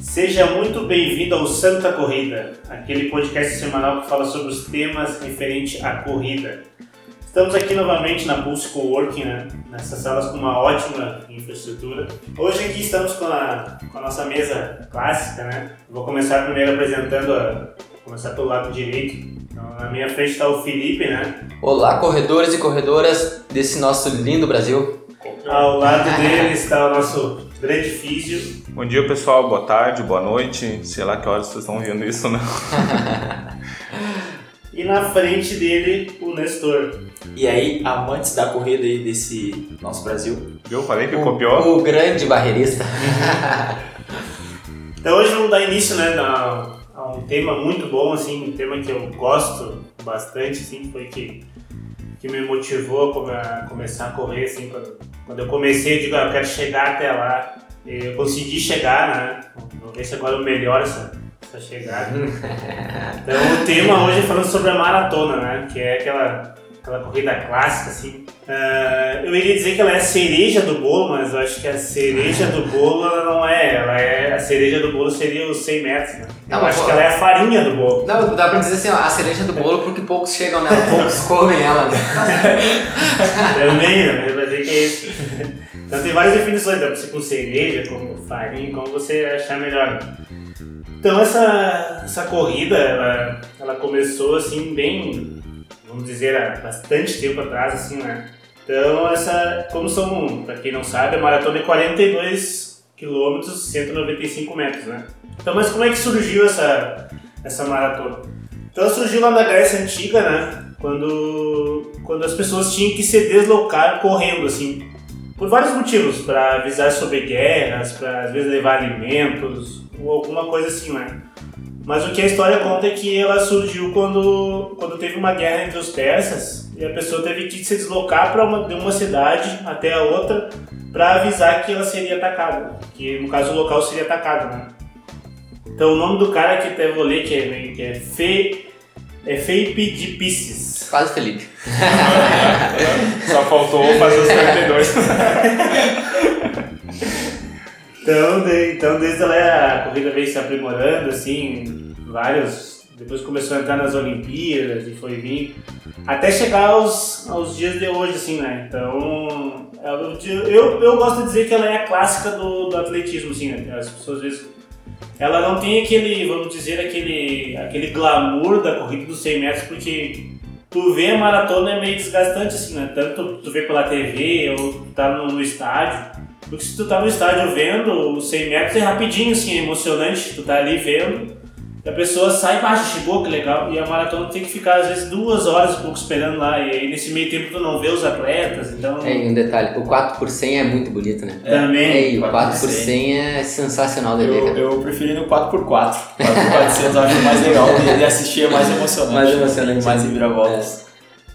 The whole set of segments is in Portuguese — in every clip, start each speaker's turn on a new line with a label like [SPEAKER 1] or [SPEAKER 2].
[SPEAKER 1] Seja muito bem-vindo ao Santa Corrida, aquele podcast semanal que fala sobre os temas referentes à corrida. Estamos aqui novamente na Pulse Coworking, né? nessas salas com uma ótima infraestrutura. Hoje aqui estamos com a, com a nossa mesa clássica, né? Vou começar primeiro apresentando, a, começar pelo lado direito. Então, na minha frente está o Felipe, né?
[SPEAKER 2] Olá, corredores e corredoras desse nosso lindo Brasil.
[SPEAKER 1] Ao lado dele está o nosso grande físio.
[SPEAKER 3] Bom dia pessoal, boa tarde, boa noite, sei lá que horas vocês estão vendo isso, né?
[SPEAKER 1] E na frente dele, o Nestor.
[SPEAKER 4] E aí, amantes da corrida aí desse nosso Brasil.
[SPEAKER 3] Viu? Falei que copiou.
[SPEAKER 2] O grande barreirista.
[SPEAKER 1] Então hoje vamos dar início né, na- um tema muito bom, assim, um tema que eu gosto bastante, assim, foi que, que me motivou a, come- a começar a correr, assim, quando, quando eu comecei, eu digo, ah, eu quero chegar até lá. Eu consegui chegar, né? Vou ver se agora eu melhoro essa, essa chegada. Então o tema hoje é falando sobre a maratona, né? Que é aquela, aquela corrida clássica, assim. Ah, eu iria dizer que ela é a cereja do bolo, mas eu acho que a cereja do bolo ela não é. Ela é a cereja do bolo seria os 100 metros, né?
[SPEAKER 2] Não,
[SPEAKER 1] eu
[SPEAKER 2] mas
[SPEAKER 1] acho que ela é a farinha do bolo.
[SPEAKER 2] Não, dá pra dizer assim, ó, a cereja do bolo porque poucos chegam nela, poucos comem ela. né?
[SPEAKER 1] Também, né? Vai dizer que é isso. Então tem várias definições, dá pra ser com cereja, como farinha, como você achar melhor. Então essa, essa corrida, ela, ela começou assim bem, vamos dizer, há bastante tempo atrás, assim, né? Então essa, como são, pra quem não sabe, a maratona é 42 quilômetros, 195 metros, né? Então, mas como é que surgiu essa, essa maratona? Então surgiu lá na Grécia Antiga, né? Quando, quando as pessoas tinham que se deslocar correndo, assim. Por vários motivos, para avisar sobre guerras, para às vezes levar alimentos, ou alguma coisa assim, né? Mas o que a história conta é que ela surgiu quando, quando teve uma guerra entre os persas e a pessoa teve que se deslocar para uma, de uma cidade até a outra para avisar que ela seria atacada, que no caso o local seria atacado, né? Então o nome do cara que até vou ler que é, que é Fe, é Feipe de Pisces.
[SPEAKER 2] Quase Felipe.
[SPEAKER 3] Só faltou fazer os 42.
[SPEAKER 1] Então, de- então desde lá a corrida veio se aprimorando, assim, vários. Depois começou a entrar nas Olimpíadas e foi vir. Até chegar aos, aos dias de hoje, assim, né? Então, eu, eu, eu gosto de dizer que ela é a clássica do, do atletismo, assim, né? As pessoas às vezes. Ela não tem aquele, vamos dizer, aquele, aquele glamour da corrida dos 100 metros, porque tu vê a maratona é meio desgastante, assim, né? Tanto tu vê pela TV ou tá no, no estádio. Porque se tu tá no estádio vendo, os 100 metros é rapidinho, assim, é emocionante. Tu tá ali vendo, e a pessoa sai, baixa, chegou, que legal. E a maratona tem que ficar, às vezes, duas horas e pouco esperando lá. E aí, nesse meio tempo, tu não vê os atletas, então...
[SPEAKER 2] É, e um detalhe, o 4 por 100 é muito bonito, né?
[SPEAKER 1] Também.
[SPEAKER 2] É, e o
[SPEAKER 4] 4
[SPEAKER 2] 4
[SPEAKER 4] por
[SPEAKER 2] por 100 é sensacional de ver,
[SPEAKER 4] Eu,
[SPEAKER 2] cara.
[SPEAKER 4] eu preferi no 4x4. 4x400 eu acho mais legal de, de assistir, é mais emocionante.
[SPEAKER 2] Mais emocionante.
[SPEAKER 4] Mais reviravoltas.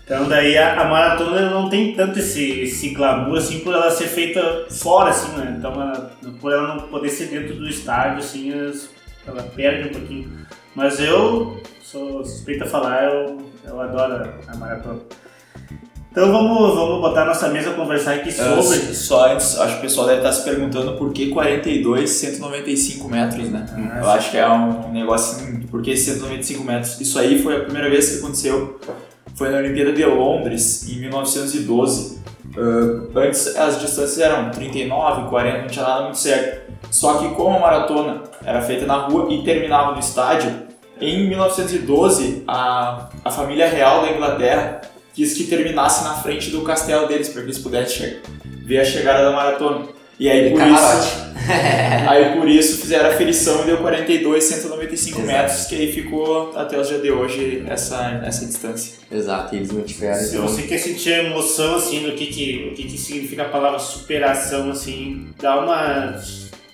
[SPEAKER 1] Então daí a, a maratona não tem tanto esse, esse glamour assim por ela ser feita fora assim, né? Então ela, por ela não poder ser dentro do estádio assim, as- ela perde um pouquinho. Mas eu sou suspeito a falar, eu, eu adoro a maratona. Então vamos, vamos botar a nossa mesa conversar aqui
[SPEAKER 4] Ah,
[SPEAKER 1] sobre.
[SPEAKER 4] Só antes, acho que o pessoal deve estar se perguntando por que 42, 195 metros, né?
[SPEAKER 1] Ah,
[SPEAKER 4] eu acho que é um negócio assim, por que 195 metros? Isso aí foi a primeira vez que aconteceu, foi na Olimpíada de Londres, em 1912. Ah, antes as distâncias eram 39, 40, não tinha nada muito certo. Só que como a maratona era feita na rua e terminava no estádio, em 1912 a, a família real da Inglaterra quis que terminasse na frente do castelo deles para que eles pudessem ver a chegada da maratona. E aí
[SPEAKER 2] E
[SPEAKER 4] por
[SPEAKER 2] camarote.
[SPEAKER 4] isso, aí por isso fizeram a ferição e deu 42, 195
[SPEAKER 2] Exato.
[SPEAKER 4] metros, que aí ficou até os dias de hoje essa, essa distância.
[SPEAKER 2] Exato, e eles mantiveram.
[SPEAKER 1] Se
[SPEAKER 2] Então,
[SPEAKER 1] você quer sentir a emoção assim do que, que, o que, que significa a palavra superação, assim, dá uma.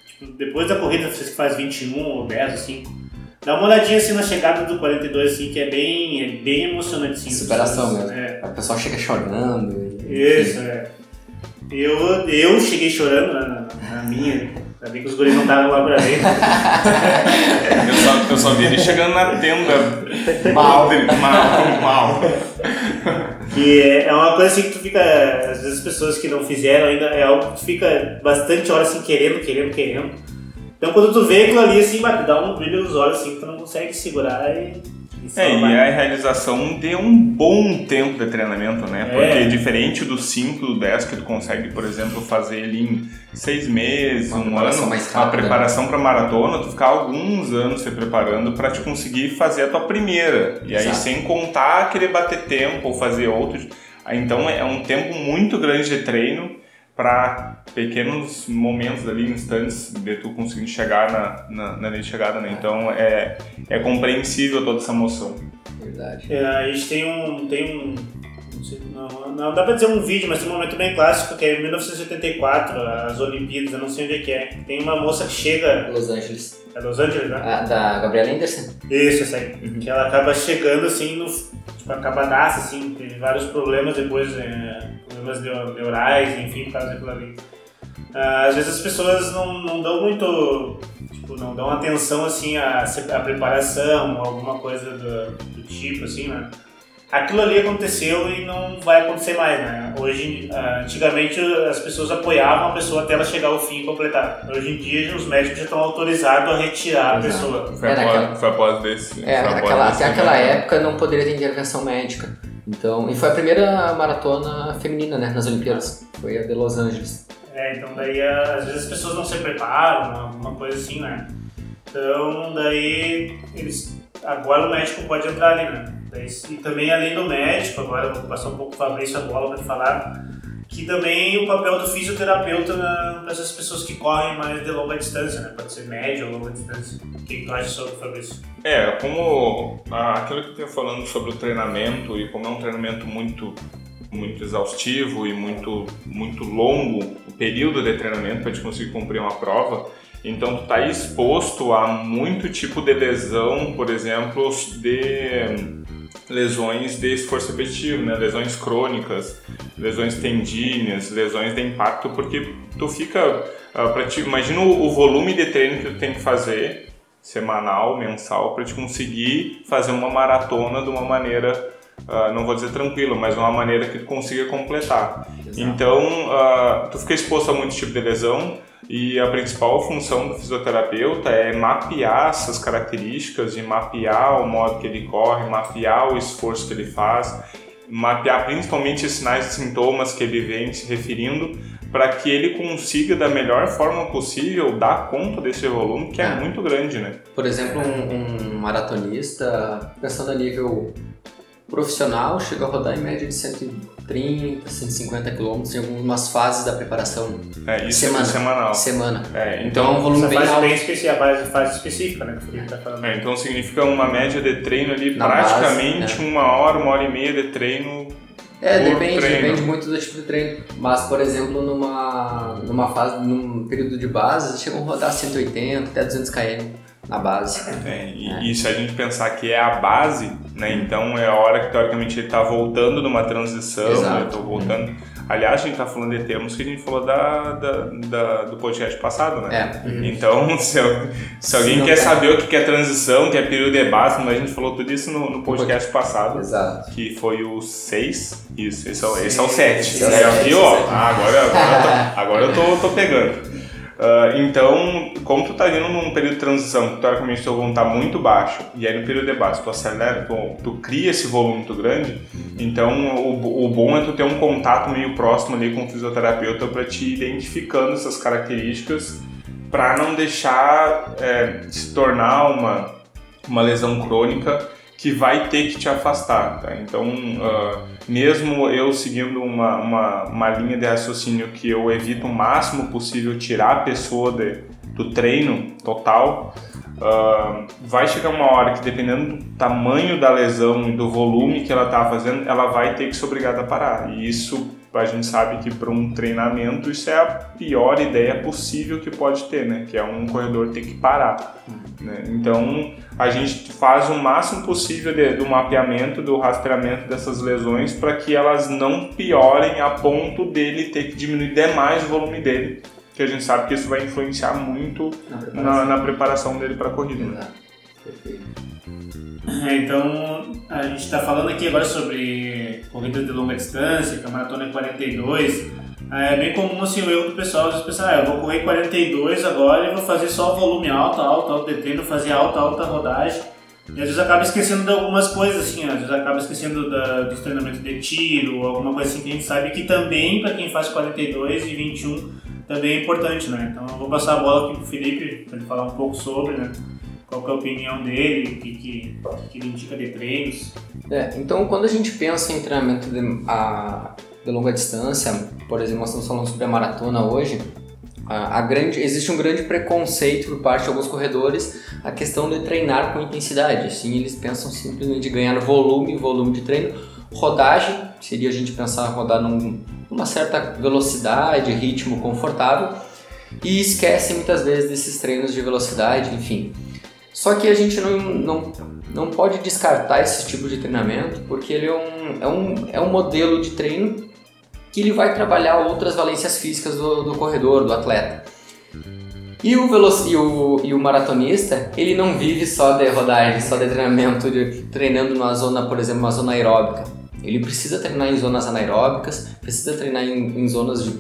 [SPEAKER 1] Tipo, depois da corrida, vocês que faz 21 ou 10 assim, dá uma olhadinha assim na chegada do 42, assim, que é bem, é bem emocionante, assim.
[SPEAKER 2] Superação mesmo.
[SPEAKER 1] É.
[SPEAKER 2] o pessoal chega chorando.
[SPEAKER 1] Isso, é. Eu, eu cheguei chorando na, na minha. Ainda bem que os guris não estavam lá pra ver.
[SPEAKER 3] Eu só, eu só vi ele chegando na tenda.
[SPEAKER 2] Mal.
[SPEAKER 3] Mal, mal.
[SPEAKER 1] E é é uma coisa assim que tu fica. Às vezes as pessoas que não fizeram ainda é algo que tu fica bastante hora assim querendo, querendo, querendo. Então quando tu vê aquilo ali assim, bate, dá um brilho nos olhos assim, que tu não consegue segurar e. e só
[SPEAKER 3] É, e a realização de um bom tempo de treinamento, né?
[SPEAKER 1] É.
[SPEAKER 3] Porque diferente do 5, do 10, que tu consegue, por exemplo, fazer ele em seis meses,
[SPEAKER 2] Uma
[SPEAKER 3] um ano,
[SPEAKER 2] mais
[SPEAKER 3] a
[SPEAKER 2] rápida.
[SPEAKER 3] preparação para maratona, tu ficar alguns anos se preparando para te conseguir fazer a tua primeira. E aí,
[SPEAKER 2] Exato.
[SPEAKER 3] sem contar querer bater tempo ou fazer outros. Aí, Então, é um tempo muito grande de treino para pequenos momentos ali, instantes de tu conseguir chegar na, na, na linha de chegada, né? Então, é, é compreensível toda essa emoção.
[SPEAKER 2] Verdade.
[SPEAKER 1] É, a gente tem um. Tem um não, sei, não, não dá pra dizer um vídeo, mas tem um momento bem clássico que é em 1984, as Olimpíadas, eu não sei onde é que é. Tem uma moça que chega.
[SPEAKER 2] Los Angeles.
[SPEAKER 1] É Los Angeles, né?
[SPEAKER 2] A, da Gabriela Anderson.
[SPEAKER 1] Isso, essa aí. Que ela acaba chegando assim, no, tipo, acabadaça, assim, teve vários problemas depois, é, problemas neu- neurais, enfim, por causa daquilo ali. Ah, às vezes as pessoas não, não dão muito, tipo, não dão atenção, assim, à, à preparação, alguma coisa do, do tipo, assim, né? Aquilo ali aconteceu e não vai acontecer mais, né? Hoje, ah, antigamente as pessoas apoiavam a pessoa até ela chegar ao fim e completar. Hoje em dia os médicos já estão autorizados a retirar a
[SPEAKER 2] Exato.
[SPEAKER 1] pessoa.
[SPEAKER 3] Foi,
[SPEAKER 2] Era
[SPEAKER 3] após,
[SPEAKER 2] aquela-
[SPEAKER 3] foi após desse.
[SPEAKER 2] É,
[SPEAKER 3] foi após
[SPEAKER 2] aquela,
[SPEAKER 3] desse
[SPEAKER 2] até aquela
[SPEAKER 3] evento.
[SPEAKER 2] época não poderia ter intervenção médica. Então, e foi a primeira maratona feminina, né, nas Olimpíadas. Foi a de Los Angeles.
[SPEAKER 1] É, então daí às vezes as pessoas não se preparam, alguma coisa assim, né? Então daí eles. Agora o médico pode entrar ali, né? Daí, e também além do médico, agora vou passar um pouco o Fabrício a bola para falar, que também o papel do fisioterapeuta para essas pessoas que correm mais de longa distância, né? Pode ser média ou longa distância. O que, tu acha sobre Fabrício?
[SPEAKER 3] É, como aquilo que eu tinha falando sobre o treinamento e como é um treinamento muito muito exaustivo e muito muito longo o período de treinamento para te conseguir cumprir uma prova, então tu tá exposto a muito tipo de lesão, por exemplo, de lesões de esforço repetitivo, né? Lesões crônicas, lesões tendíneas, lesões de impacto, porque tu fica pra ti, imagina o, o volume de treino que tu tem que fazer semanal, mensal, para te conseguir fazer uma maratona de uma maneira, ah, não vou dizer tranquila, mas uma maneira que tu consiga completar. Então, ah, tu fica exposto a muito tipo de lesão e a principal função do fisioterapeuta é mapear essas características e mapear o modo que ele corre, mapear o esforço que ele faz, mapear principalmente os sinais e sintomas que ele vem se referindo para que ele consiga da melhor forma possível dar conta desse volume que é,
[SPEAKER 2] É.
[SPEAKER 3] muito grande, né?
[SPEAKER 2] Por exemplo, um, um maratonista, pensando a nível profissional, chega a rodar em média de 130, 150 quilômetros em algumas fases da preparação
[SPEAKER 3] É, isso
[SPEAKER 2] Semana.
[SPEAKER 3] é semanal.
[SPEAKER 2] semana.
[SPEAKER 3] É,
[SPEAKER 2] Então é um
[SPEAKER 3] então,
[SPEAKER 2] volume
[SPEAKER 1] Essa
[SPEAKER 2] bem
[SPEAKER 1] fase
[SPEAKER 2] alto.
[SPEAKER 1] bem específica, a fase, fase específica, né? Que tá falando.
[SPEAKER 3] é, então significa uma média de treino ali,
[SPEAKER 2] Na
[SPEAKER 3] praticamente
[SPEAKER 2] base,
[SPEAKER 3] uma hora, uma hora e meia de treino
[SPEAKER 2] É,
[SPEAKER 3] por
[SPEAKER 2] depende,
[SPEAKER 3] treino.
[SPEAKER 2] depende muito do tipo de treino. Mas, por exemplo, numa, numa fase, num período de base, chegam a rodar 180 até 200 km na base.
[SPEAKER 3] É, e,
[SPEAKER 2] É.
[SPEAKER 3] e se a gente pensar que é a base, né? Então é a hora que teoricamente ele está voltando numa transição,
[SPEAKER 2] Exato.
[SPEAKER 3] né? Eu tô voltando. Aliás, a gente está falando de termos que a gente falou da, da, da- do podcast passado, né?
[SPEAKER 2] É. uhum.
[SPEAKER 3] Então, se, eu- se alguém quer saber o que é transição, que é período de base, a gente falou tudo isso no, no podcast passado,
[SPEAKER 2] Exato.
[SPEAKER 3] que foi o 6. Isso, esse é, o- esse é o 7.
[SPEAKER 2] Esse é o
[SPEAKER 3] Né?
[SPEAKER 2] é
[SPEAKER 3] ó, ah, agora, agora, eu tô, agora eu tô, tô pegando. Ah, então, como tu tá indo num período de transição, que teoricamente teu volume tá muito baixo, e aí no período de base tu acelera, tu, tu cria esse volume muito grande, então o, o bom é tu ter um contato meio próximo ali com o fisioterapeuta para te identificando essas características para não deixar é, se tornar uma, uma lesão crônica que vai ter que te afastar, tá? Então, ah, mesmo eu seguindo uma, uma, uma linha de raciocínio que eu evito o máximo possível tirar a pessoa de, do treino total, ah, vai chegar uma hora que dependendo do tamanho da lesão e do volume que ela está fazendo, ela vai ter que ser obrigada a parar. E isso a gente sabe que para um treinamento isso é a pior ideia possível que pode ter, né? Que é um corredor ter que parar. né? Então a gente faz o máximo possível de- do mapeamento, do rastreamento dessas lesões para que elas não piorem a ponto dele ter que diminuir demais o volume dele, que a gente sabe que isso vai influenciar muito
[SPEAKER 2] Na
[SPEAKER 3] na,
[SPEAKER 2] preparação.
[SPEAKER 3] na preparação dele para a corrida. né?
[SPEAKER 2] Exato. Perfeito.
[SPEAKER 1] Então, a gente está falando aqui agora sobre corrida de longa distância, que a maratona é 42. É bem comum assim, o erro do pessoal, às vezes pensar, ah, eu vou correr 42 agora e vou fazer só volume alto, alto, alto de treino, fazer alta, alta rodagem. E às vezes acaba esquecendo de algumas coisas, assim, às vezes acaba esquecendo da, dos treinamentos de tiro, alguma coisa assim que a gente sabe que também, para quem faz 42 e 21, também é importante, né? Então eu vou passar a bola aqui pro Felipe, para ele falar um pouco sobre, né? Qual é a opinião dele, o que, que, que ele indica de treinos.
[SPEAKER 2] É, então quando a gente pensa em treinamento de, a, de longa distância, por exemplo, nós estamos falando sobre a maratona hoje, a, a, grande, existe um grande preconceito por parte de alguns corredores a questão de treinar com intensidade. Sim, eles pensam simplesmente em ganhar volume, volume de treino. Rodagem seria a gente pensar rodar num, numa certa velocidade, ritmo confortável e esquece muitas vezes desses treinos de velocidade, enfim. Só que a gente não, não, não pode descartar esse tipo de treinamento porque ele é um, é um, é um modelo de treino que ele vai trabalhar outras valências físicas do, do corredor, do atleta. E o, veloc... e, o, e o maratonista, ele não vive só de rodagem, só de treinamento, de, treinando numa zona, por exemplo, uma zona aeróbica. Ele precisa treinar em zonas anaeróbicas, precisa treinar em, em zonas de,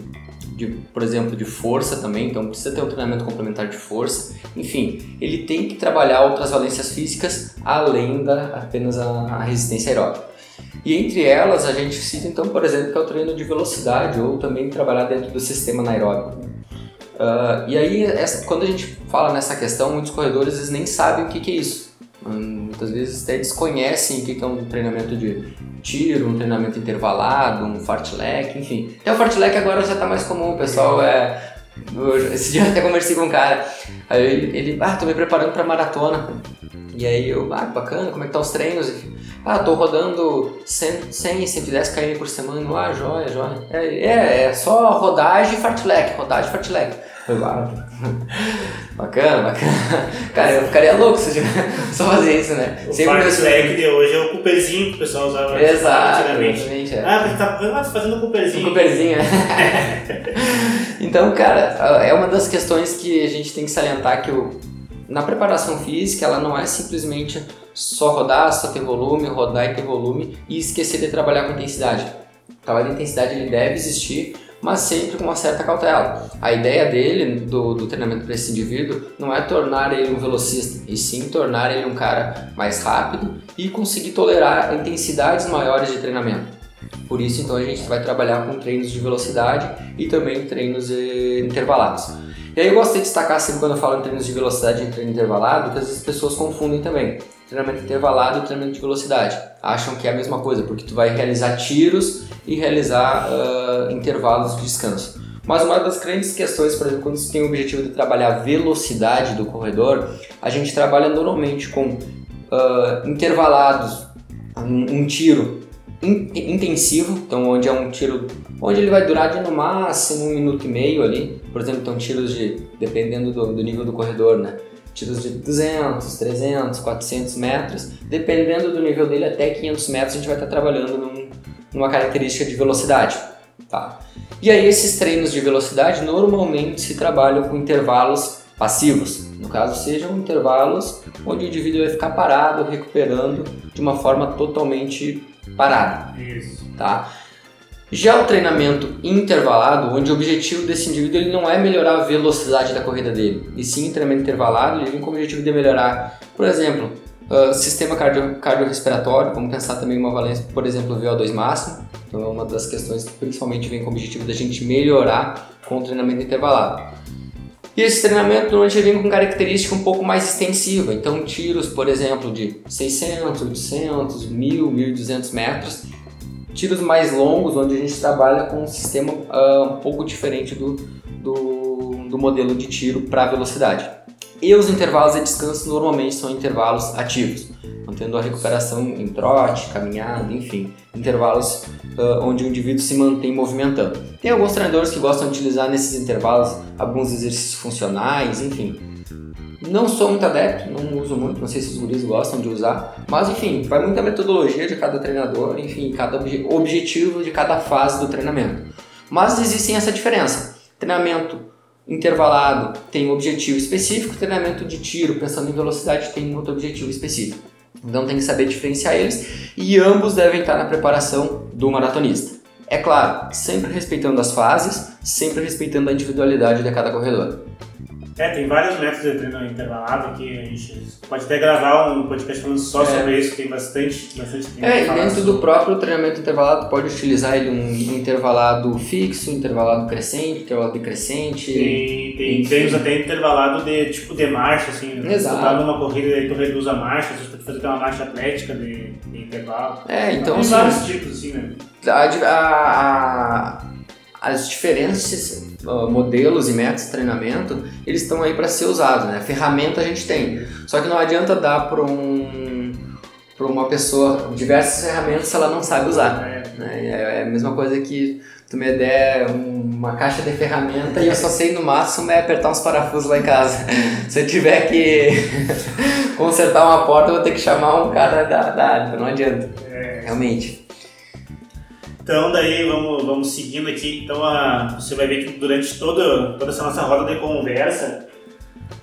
[SPEAKER 2] de, por exemplo, de força também, então precisa ter um treinamento complementar de força. Enfim, ele tem que trabalhar outras valências físicas além da apenas a, a resistência aeróbica. E entre elas a gente cita então, por exemplo, que é o treino de velocidade ou também trabalhar dentro do sistema anaeróbico. Uh, e aí, essa, quando a gente fala nessa questão, muitos corredores eles nem sabem o que, que é isso. Hum, muitas vezes até desconhecem o que, que é um treinamento de tiro, um treinamento intervalado, um fartlek, enfim. Até o fartlek agora já está mais comum, o pessoal é... Esse dia eu até conversei com um cara, aí ele, ele ah, tô me preparando para maratona. E aí eu, ah, bacana, como é que tá os treinos? Ah, tô rodando 100, 100 110 km por semana. Ah, joia, joia. É, é, é só rodagem e fartlek, rodagem e fartlek. Foi bacana, bacana. Cara, eu ficaria louco se eu só fazer isso, né?
[SPEAKER 1] O Sempre fartlek de hoje é o Cooperzinho que o pessoal usava
[SPEAKER 2] Exato, antigamente.
[SPEAKER 1] É. Ah, porque tá fazendo o Cooperzinho.
[SPEAKER 2] O Cooperzinho, é. então, cara, é uma das questões que a gente tem que salientar que o na preparação física, ela não é simplesmente só rodar, só ter volume, rodar e ter volume e esquecer de trabalhar com intensidade. O trabalho de intensidade ele deve existir, mas sempre com uma certa cautela. A ideia dele, do, do treinamento para esse indivíduo, não é tornar ele um velocista, e sim tornar ele um cara mais rápido e conseguir tolerar intensidades maiores de treinamento. Por isso, então, a gente vai trabalhar com treinos de velocidade e também treinos eh, intervalados. E aí eu gosto de destacar sempre quando eu falo em treinos de velocidade e treino intervalado, que às vezes as pessoas confundem também treinamento intervalado e treinamento de velocidade. Acham que é a mesma coisa, porque tu vai realizar tiros e realizar uh, intervalos de descanso. Mas uma das grandes questões, por exemplo, quando você tem o objetivo de trabalhar a velocidade do corredor, a gente trabalha normalmente com uh, intervalados, um, um tiro intensivo, então onde é um tiro onde ele vai durar de no máximo um minuto e meio ali, por exemplo, então tiros de, dependendo do, do nível do corredor, né? Tiros de 200, 300, 400 metros, dependendo do nível dele até 500 metros a gente vai estar trabalhando num, numa característica de velocidade, tá? E aí esses treinos de velocidade normalmente se trabalham com intervalos passivos, no caso sejam intervalos onde o indivíduo vai ficar parado, recuperando de uma forma totalmente parada.
[SPEAKER 1] Isso.
[SPEAKER 2] Tá? Já o treinamento intervalado, onde o objetivo desse indivíduo ele não é melhorar a velocidade da corrida dele, e sim treinamento intervalado ele vem com o objetivo de melhorar, por exemplo, uh, sistema cardio, cardiorrespiratório, vamos pensar também uma valência, por exemplo, VO2 máximo, então é uma das questões que principalmente vem com o objetivo da gente melhorar com o treinamento intervalado. E esse treinamento normalmente vem com característica um pouco mais extensiva, então tiros, por exemplo, de 600, 800, 1000, 1200 metros, tiros mais longos, onde a gente trabalha com um sistema uh, um pouco diferente do, do, do modelo de tiro para velocidade. E os intervalos de descanso normalmente são intervalos ativos, mantendo a recuperação em trote, caminhada, enfim, intervalos uh, onde o indivíduo se mantém movimentando. Tem alguns treinadores que gostam de utilizar nesses intervalos alguns exercícios funcionais, enfim. Não sou muito adepto, não uso muito, não sei se os guris gostam de usar, mas enfim, vai muita metodologia de cada treinador, enfim, cada obje objetivo de cada fase do treinamento. Mas existe essa diferença. Treinamento intervalado tem um objetivo específico, treinamento de tiro, pensando em velocidade, tem outro objetivo específico. Então tem que saber diferenciar eles e ambos devem estar na preparação do maratonista. É claro, sempre respeitando as fases, sempre respeitando a individualidade de cada corredor.
[SPEAKER 1] É, tem vários métodos de treino intervalado que a gente pode até gravar um podcast falando só
[SPEAKER 2] É.
[SPEAKER 1] sobre isso, tem bastante, bastante tempo
[SPEAKER 2] É, e dentro
[SPEAKER 1] sobre.
[SPEAKER 2] do próprio treinamento intervalado, pode utilizar ele um, intervalado fixo, intervalado crescente, intervalado decrescente.
[SPEAKER 1] Tem, tem treinos até intervalado de tipo de marcha, assim.
[SPEAKER 2] Exato.
[SPEAKER 1] Tu tá numa corrida e tu reduz a marcha, tu pode fazer uma marcha atlética de, de intervalo.
[SPEAKER 2] É, então
[SPEAKER 1] tem
[SPEAKER 2] assim,
[SPEAKER 1] vários tipos, assim, né?
[SPEAKER 2] a, a- a- as diferentes uh, modelos e métodos de treinamento, eles estão aí para ser usados, né? Ferramenta a gente tem. Só que não adianta dar para um, pra uma pessoa diversas ferramentas se ela não sabe usar.
[SPEAKER 1] É,
[SPEAKER 2] né? É é a mesma coisa que tu me der um- uma caixa de ferramenta e eu só sei no máximo é apertar uns parafusos lá em casa. Se eu tiver que consertar uma porta, eu vou ter que chamar um cara da, da área, não adianta.
[SPEAKER 1] é.
[SPEAKER 2] Realmente.
[SPEAKER 1] Então daí vamos, vamos seguindo aqui. Então a, você vai ver que durante toda, toda essa nossa roda de conversa,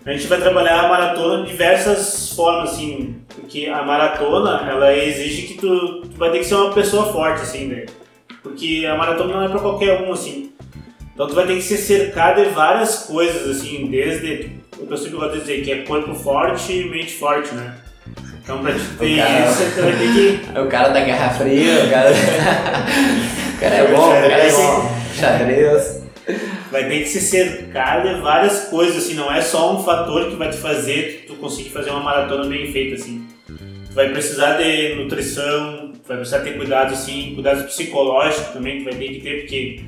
[SPEAKER 1] a gente vai trabalhar a maratona de diversas formas, assim, porque a maratona ela exige que tu, tu vai ter que ser uma pessoa forte, assim, né? Porque a maratona não é pra qualquer um, assim. Então tu vai ter que ser cercado de várias coisas, assim, desde eu sempre gosto de dizer, que é corpo forte e mente forte, né? Então pra te ter
[SPEAKER 2] cara-
[SPEAKER 1] isso, tu vai ter que
[SPEAKER 2] É o cara da Guerra Fria, o cara. o cara é bom, o cara é bom. Xadrez.
[SPEAKER 1] vai ter que se cercar de várias coisas, assim, não é só um fator que vai te fazer tu conseguir fazer uma maratona bem feita, assim. Tu vai precisar de nutrição, tu vai precisar ter cuidados, assim, cuidados psicológicos também, tu vai ter que ter, porque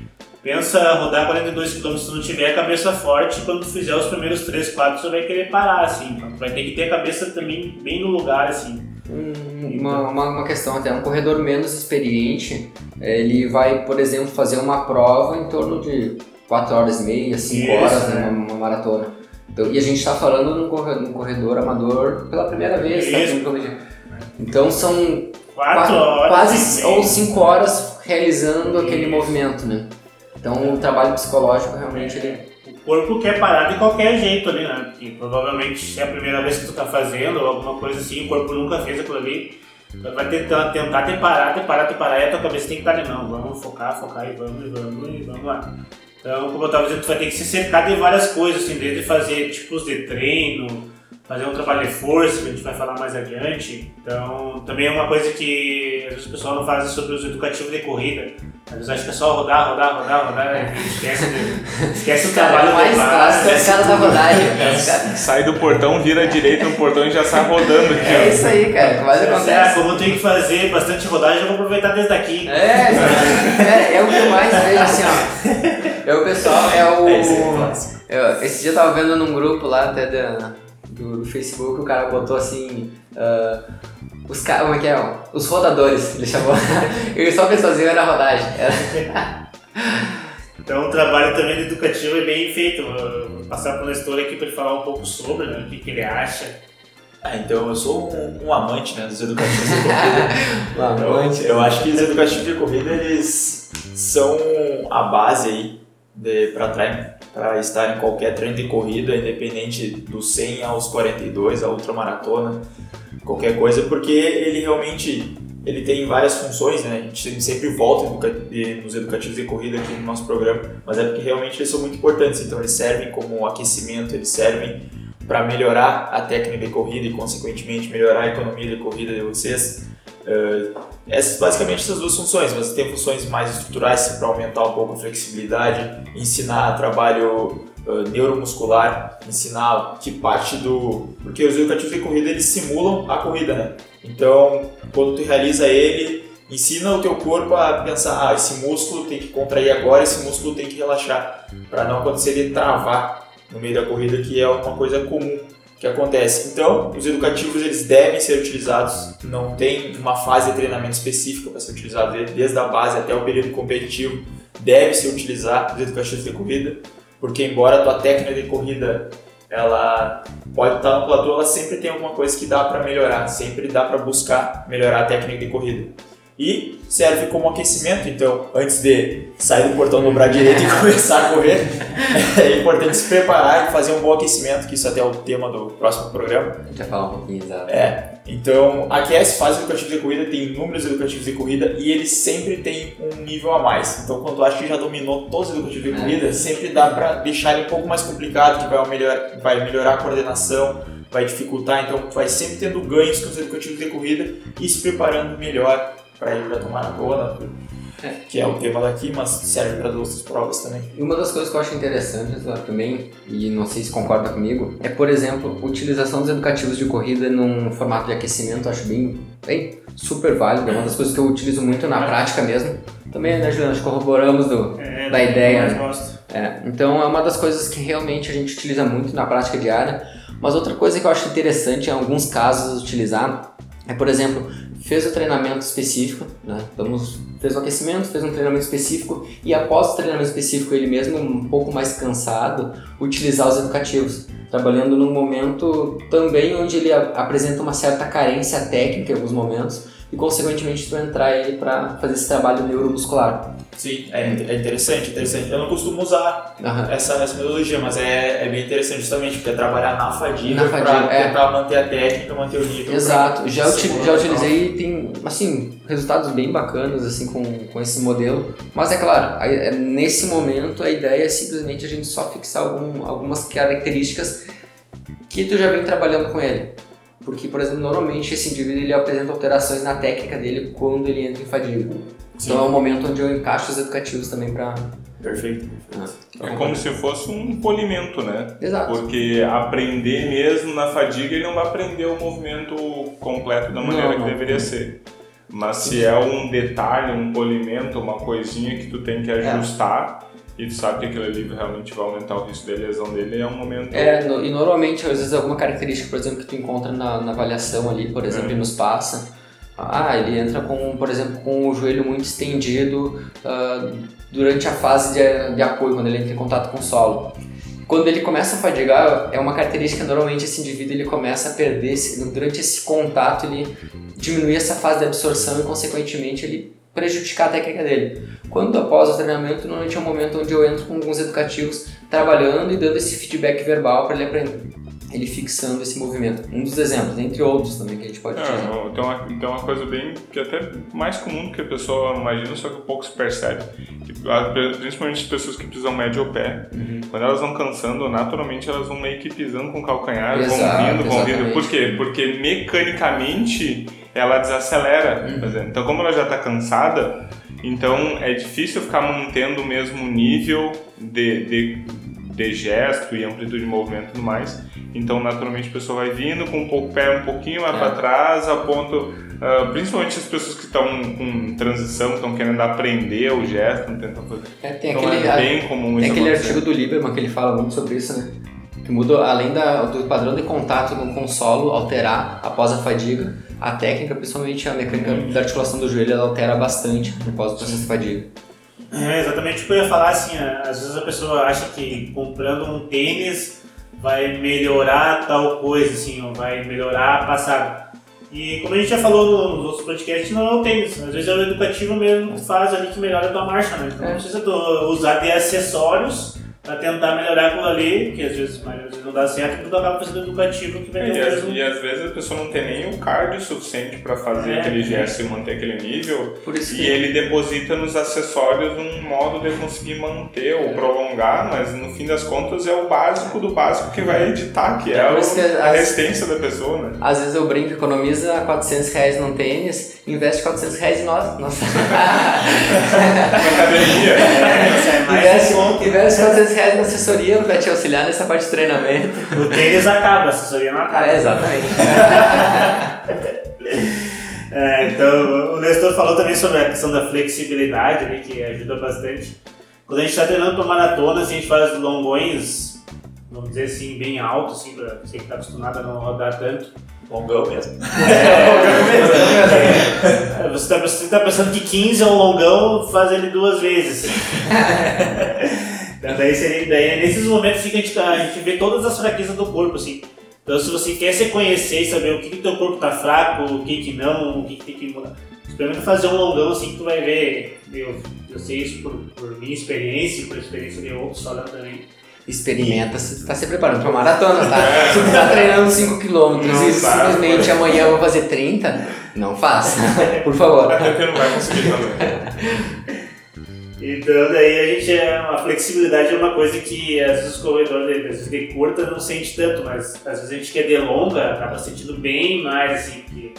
[SPEAKER 1] pensa rodar 42 km se não tiver a cabeça forte, quando tu fizer os primeiros 3, 4, tu vai querer parar, assim, então tu vai ter que ter a cabeça também bem no lugar, assim.
[SPEAKER 2] Uma, uma, uma questão até, um corredor menos experiente, ele vai, por exemplo, fazer uma prova em torno de 4 horas e meia, 5
[SPEAKER 1] Isso,
[SPEAKER 2] horas,
[SPEAKER 1] né?
[SPEAKER 2] né, uma, uma maratona. Então, e a gente está falando num corredor, num corredor amador pela primeira vez, tá? Então são
[SPEAKER 1] 4
[SPEAKER 2] qua-
[SPEAKER 1] horas.
[SPEAKER 2] quase ou 5 horas realizando aquele movimento, né? Então o trabalho psicológico realmente ele
[SPEAKER 1] O corpo quer parar de qualquer jeito ali, né? Porque provavelmente é a primeira vez que tu tá fazendo ou alguma coisa assim, o corpo nunca fez aquilo ali. Tu vai tentar, tentar te parar, te parar, te parar, e a tua cabeça tem que estar ali, não, vamos focar, focar e vamos, e vamos, e vamos lá. Então, como eu tava dizendo, tu vai ter que se cercar de várias coisas, assim, desde fazer tipos de treino, fazer um trabalho de força, que a gente vai falar mais adiante. Então, também é uma coisa que às vezes o pessoal não faz sobre os educativos de corrida. Às vezes acha que é só rodar, rodar, rodar, rodar, esquece, de, esquece o trabalho
[SPEAKER 2] mais
[SPEAKER 1] de
[SPEAKER 2] clássico é cara da rodagem. Os caras-
[SPEAKER 3] Sai do portão, vira à direita no portão e já sai rodando aqui,
[SPEAKER 2] É
[SPEAKER 3] ó.
[SPEAKER 2] isso aí, cara, o que mais acontece.
[SPEAKER 1] como eu tenho que fazer bastante rodagem, eu vou aproveitar desde aqui.
[SPEAKER 2] É, é, é o que eu mais vejo assim, ó. É o pessoal, é o.
[SPEAKER 4] É, é
[SPEAKER 2] eu- esse dia eu tava vendo num grupo lá até da, do, do Facebook, o cara botou assim. ah, os caras, como é que é? ó? Os rodadores, ele chamou. e só o que eles faziam era rodagem. Era-
[SPEAKER 1] Então o trabalho também educativo é bem feito. Eu Vou passar para o Nestor aqui para ele falar um pouco sobre, né, o que, que ele acha.
[SPEAKER 4] Ah, então eu sou um, um amante né, dos educativos de corrida.
[SPEAKER 2] Lá,
[SPEAKER 4] Eu,
[SPEAKER 2] antes.
[SPEAKER 4] eu acho que os educativos de corrida eles são a base aí para estar em qualquer treino de corrida, independente do 100 aos 42, a ultramaratona, qualquer coisa, porque ele realmente ele tem várias funções, né? A gente sempre volta nos educativos de corrida aqui no nosso programa, mas é porque realmente eles são muito importantes. Então eles servem como aquecimento, eles servem para melhorar a técnica de corrida e consequentemente melhorar a economia de corrida de vocês. Eh, essas basicamente essas duas funções, mas tem funções mais estruturais para aumentar um pouco a flexibilidade, ensinar trabalho eh, neuromuscular, ensinar que parte do. Porque os educativos de corrida eles simulam a corrida, né? Então, quando tu realiza ele, ensina o teu corpo a pensar: ah, esse músculo tem que contrair agora, esse músculo tem que relaxar, para não acontecer de travar no meio da corrida, que é uma coisa comum que acontece. Então, os educativos eles devem ser utilizados, não tem uma fase de treinamento específica para ser utilizado, de- desde a base até o período competitivo, deve se utilizar os educativos de corrida, porque embora a tua técnica de corrida ela pode estar no platô, ela sempre tem alguma coisa que dá para melhorar, sempre dá para buscar melhorar a técnica de corrida. E serve como aquecimento. Então, antes de sair do portão, dobrar direito e começar a correr, é importante se preparar e fazer um bom aquecimento, que isso até é o tema do próximo programa.
[SPEAKER 2] A gente vai falar um pouquinho, exato.
[SPEAKER 4] É, então aquece, faz educativo de corrida, tem números educativos de corrida e ele sempre tem um nível a mais. Então quando tu acha que já dominou todos os educativos de
[SPEAKER 2] É.
[SPEAKER 4] corrida, sempre dá pra deixar ele um pouco mais complicado, que vai melhorar, vai melhorar a coordenação, vai dificultar, então vai sempre tendo ganhos com os educativos de corrida e se preparando melhor para ir para tomar a maratona,
[SPEAKER 2] É.
[SPEAKER 4] que é o tema daqui, mas serve para outras provas também.
[SPEAKER 2] E uma das coisas que eu acho interessante lá também, e não sei se concorda comigo, é, por exemplo, utilização dos educativos de corrida num formato de aquecimento, acho bem, bem super válido, é uma das coisas que eu utilizo muito na prática mesmo. Também, né, Juliana, corroboramos do,
[SPEAKER 1] É,
[SPEAKER 2] da ideia,
[SPEAKER 1] mais
[SPEAKER 2] né?
[SPEAKER 1] gosto.
[SPEAKER 2] É, então é uma das coisas que realmente a gente utiliza muito na prática diária. Mas outra coisa que eu acho interessante em alguns casos utilizar é, por exemplo, fez o treinamento específico, né? Fez o aquecimento, fez um treinamento específico e após o treinamento específico, ele mesmo um pouco mais cansado, utilizar os educativos, trabalhando num momento também onde ele apresenta uma certa carência técnica em alguns momentos e consequentemente tu entrar ele para fazer esse trabalho neuromuscular.
[SPEAKER 4] Sim, é, é interessante, interessante. Eu não costumo usar
[SPEAKER 2] Aham.
[SPEAKER 4] essa, essa metodologia, mas é, é bem interessante justamente porque é trabalhar na fadiga,
[SPEAKER 2] Na fadiga,
[SPEAKER 4] para
[SPEAKER 2] é.
[SPEAKER 4] manter a técnica, manter o nível.
[SPEAKER 2] Exato, já, uti-
[SPEAKER 4] Segura
[SPEAKER 2] já utilizei e tem, assim, resultados bem bacanas, assim, com, com esse modelo. Mas é claro, é, nesse momento a ideia é simplesmente a gente só fixar algum- algumas características que tu já vem trabalhando com ele. Porque, por exemplo, normalmente esse indivíduo ele apresenta alterações na técnica dele quando ele entra em fadiga.
[SPEAKER 4] Sim.
[SPEAKER 2] Então é o momento onde eu encaixo os educativos também pra...
[SPEAKER 4] Perfeito.
[SPEAKER 3] É como se fosse um polimento, né?
[SPEAKER 2] Exato.
[SPEAKER 3] Porque aprender mesmo na fadiga, ele não vai aprender o movimento completo da maneira
[SPEAKER 2] Não,
[SPEAKER 3] que
[SPEAKER 2] não.
[SPEAKER 3] deveria ser. Mas se é um detalhe, um polimento, uma coisinha que tu tem que ajustar e tu sabe que aquilo ali realmente vai aumentar o risco de lesão dele, é um momento...
[SPEAKER 2] É, no- e normalmente, às vezes, alguma característica, por exemplo, que tu encontra na, na avaliação ali, por exemplo,
[SPEAKER 3] É.
[SPEAKER 2] e nos passa. Ah, ele entra com, por exemplo, com o joelho muito estendido ah, durante a fase de, de apoio, quando ele entra em contato com o solo. Quando ele começa a fadigar, é uma característica, normalmente esse indivíduo ele começa a perder, durante esse contato, ele diminui essa fase de absorção e, consequentemente, ele prejudicar a técnica dele. Quando após o treinamento, normalmente é um momento onde eu entro com alguns educativos trabalhando e dando esse feedback verbal para ele aprender, ele fixando esse movimento. Um dos exemplos, entre outros também que a gente pode utilizar.
[SPEAKER 3] É, tem uma, tem uma coisa bem que é até mais comum do que a pessoa imagina, só que pouco se percebe. Que, a- principalmente as pessoas que pisam médio pé,
[SPEAKER 2] Uhum.
[SPEAKER 3] quando elas vão cansando, naturalmente elas vão meio que pisando com o calcanhar,
[SPEAKER 2] Exato,
[SPEAKER 3] vão vindo, vão vindo. Por quê? Porque mecanicamente ela desacelera.
[SPEAKER 2] Uhum.
[SPEAKER 3] Então, como ela já está cansada, então é difícil ficar mantendo o mesmo nível de, de, de gesto e amplitude de movimento e tudo mais. Então, naturalmente, a pessoa vai vindo com um pouco, pé um pouquinho mais
[SPEAKER 2] É.
[SPEAKER 3] para trás, a ponto. ah, principalmente as pessoas que estão com transição, que estão querendo aprender o gesto, não tentam fazer.
[SPEAKER 2] É, tem
[SPEAKER 3] Então
[SPEAKER 2] aquele,
[SPEAKER 3] é bem comum
[SPEAKER 2] tem aquele
[SPEAKER 3] acontecer.
[SPEAKER 2] artigo do Lieberman que ele fala muito sobre isso, né? Que muda, além da, do padrão de contato no consolo alterar após a fadiga, a técnica, principalmente a mecânica da articulação do joelho, ela altera bastante após o processo de fadiga.
[SPEAKER 1] É exatamente o que eu ia falar, assim, é, às vezes a pessoa acha que comprando um tênis vai melhorar tal coisa, assim, ou vai melhorar a passada. E como a gente já falou nos outros podcasts, não é o tênis, às vezes é o educativo mesmo que faz ali que melhora a tua marcha, né? Então
[SPEAKER 2] É.
[SPEAKER 1] não precisa usar de acessórios pra tentar melhorar aquilo ali, que às vezes, mas às vezes não dá certo, e tu acaba fazendo educativo que vai
[SPEAKER 3] É,
[SPEAKER 1] ter
[SPEAKER 3] e,
[SPEAKER 1] mesmo.
[SPEAKER 3] e às vezes a pessoa não tem nem o cardio suficiente para fazer
[SPEAKER 1] É.
[SPEAKER 3] aquele gesto e manter aquele nível.
[SPEAKER 2] Por isso
[SPEAKER 3] E
[SPEAKER 2] que
[SPEAKER 3] ele deposita nos acessórios um modo de conseguir manter ou prolongar, mas no fim das contas é o básico do básico que vai editar, que é,
[SPEAKER 2] É
[SPEAKER 3] o-
[SPEAKER 2] que
[SPEAKER 3] a
[SPEAKER 2] as-
[SPEAKER 3] resistência da pessoa, né?
[SPEAKER 2] às vezes eu brinco, economiza 400 reais num tênis, investe 400 reais em nós. Nossa.
[SPEAKER 3] Na academia.
[SPEAKER 1] É, é
[SPEAKER 2] investe, investe 400 reais na assessoria pra te auxiliar nessa parte de treinamento.
[SPEAKER 1] O tênis acaba, a assessoria não acaba.
[SPEAKER 2] É, exatamente.
[SPEAKER 1] É, então, o Nestor falou também sobre a questão da flexibilidade, né, que ajuda bastante. Quando a gente está treinando para maratona, assim, a gente faz longões, vamos dizer assim, bem altos, assim, para você que está acostumado a não rodar tanto.
[SPEAKER 4] Longão mesmo.
[SPEAKER 1] É, você está tá pensando que 15 é um longão, faz ele duas vezes. então, daí, seria, daí é nesses momentos que a gente, tá- a gente vê todas as fraquezas do corpo, assim. Então, se você quer se conhecer e saber o que, que teu corpo tá fraco, o que, que não, o que, que tem que mudar. Experimenta fazer um longão assim que tu vai ver. Eu, eu sei isso por, por minha experiência e por experiência de outros falando também.
[SPEAKER 2] Experimenta tu tá se preparando pra maratona, tá? Se tu tá treinando 5km
[SPEAKER 3] Não
[SPEAKER 2] e simplesmente
[SPEAKER 3] pô.
[SPEAKER 2] amanhã eu vou fazer 30, não faça. Por favor.
[SPEAKER 3] Até porque não vai conseguir também.
[SPEAKER 1] Então daí a gente é a flexibilidade é uma coisa que às vezes os corredores às vezes de curta não sente tanto, mas às vezes a gente que é de longa acaba sentindo bem mais assim que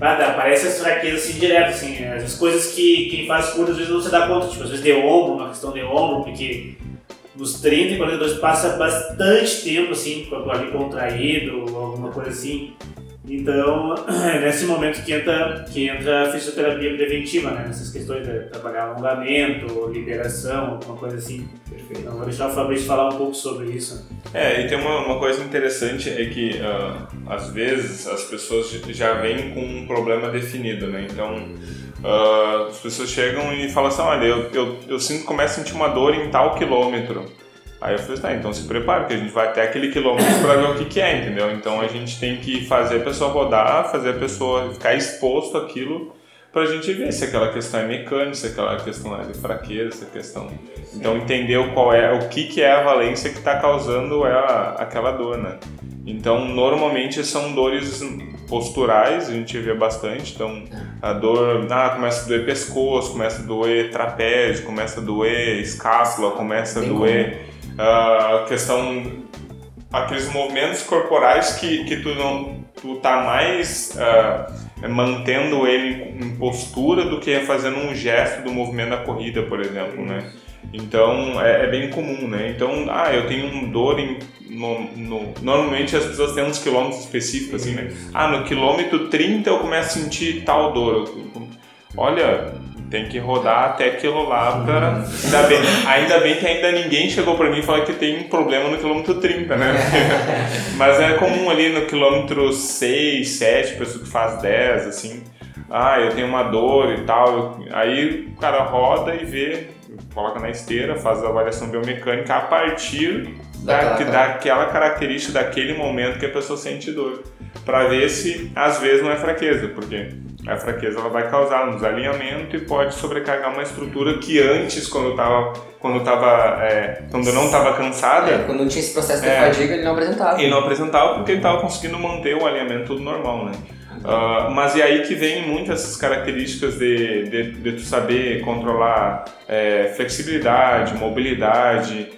[SPEAKER 1] ah, dá, parece as fraquezas assim direto, assim, às vezes coisas que quem faz curta às vezes não se dá conta, tipo, às vezes de ombro, uma questão de ombro, porque nos 30 e 42 passa bastante tempo assim, com a ali contraído, alguma coisa assim. Então, é nesse momento que entra, que entra a fisioterapia preventiva, né? Nessas questões de trabalhar alongamento, liberação, alguma coisa assim. Perfeito. Então, vou deixar o Fabrício falar um pouco sobre isso.
[SPEAKER 3] É, e tem uma, uma coisa interessante é que ah, às vezes as pessoas já vêm com um problema definido, né? Então ah, as pessoas chegam e falam assim, olha, eu, eu, eu sinto, começo a sentir uma dor em tal quilômetro. Aí eu falei, tá, então se prepara, porque a gente vai até aquele quilômetro para ver o que, que é, entendeu? Então a gente tem que fazer a pessoa rodar, fazer a pessoa ficar exposto àquilo pra gente ver se aquela questão é mecânica, se aquela questão é de fraqueza, se a questão... Então entender o qual é, o que, que é a valência que está causando ela, aquela dor, né? Então normalmente são dores posturais, a gente vê bastante, então a dor, ah, começa a doer pescoço, começa a doer trapézio, começa a doer escápula, começa a doer a questão aqueles movimentos corporais que, que tu não tu tá mais ah, mantendo ele em postura do que fazendo um gesto do movimento da corrida, por exemplo, né? Então é, é bem comum, né? Então, ah, eu tenho um dor em, no, no- normalmente as pessoas têm uns quilômetros específicos assim, né? Ah, no quilômetro 30 eu começo a sentir tal dor. Olha, tem que rodar até aquilo lá pra. Ainda bem, ainda bem que ainda ninguém chegou pra mim e falou que tem um problema no quilômetro 30, né? Mas é comum ali no quilômetro 6, 7, pessoa que faz 10, assim. Ah, eu tenho uma dor e tal. Aí o cara roda e vê, coloca na esteira, faz a avaliação biomecânica a partir da,
[SPEAKER 2] Daquela
[SPEAKER 3] daquela característica daquele momento que a pessoa sente dor. Pra ver se às vezes não é fraqueza, porque a fraqueza ela vai causar um desalinhamento e pode sobrecarregar uma estrutura que antes, quando eu tava, quando tava, é, quando não tava cansada,
[SPEAKER 2] É, quando não tinha esse processo de
[SPEAKER 3] É.
[SPEAKER 2] fadiga, ele não apresentava.
[SPEAKER 3] ele não apresentava porque ele estava conseguindo manter o alinhamento normal, né? Ah, mas e aí que vem muitas essas características de, de, de tu saber controlar é, flexibilidade, mobilidade,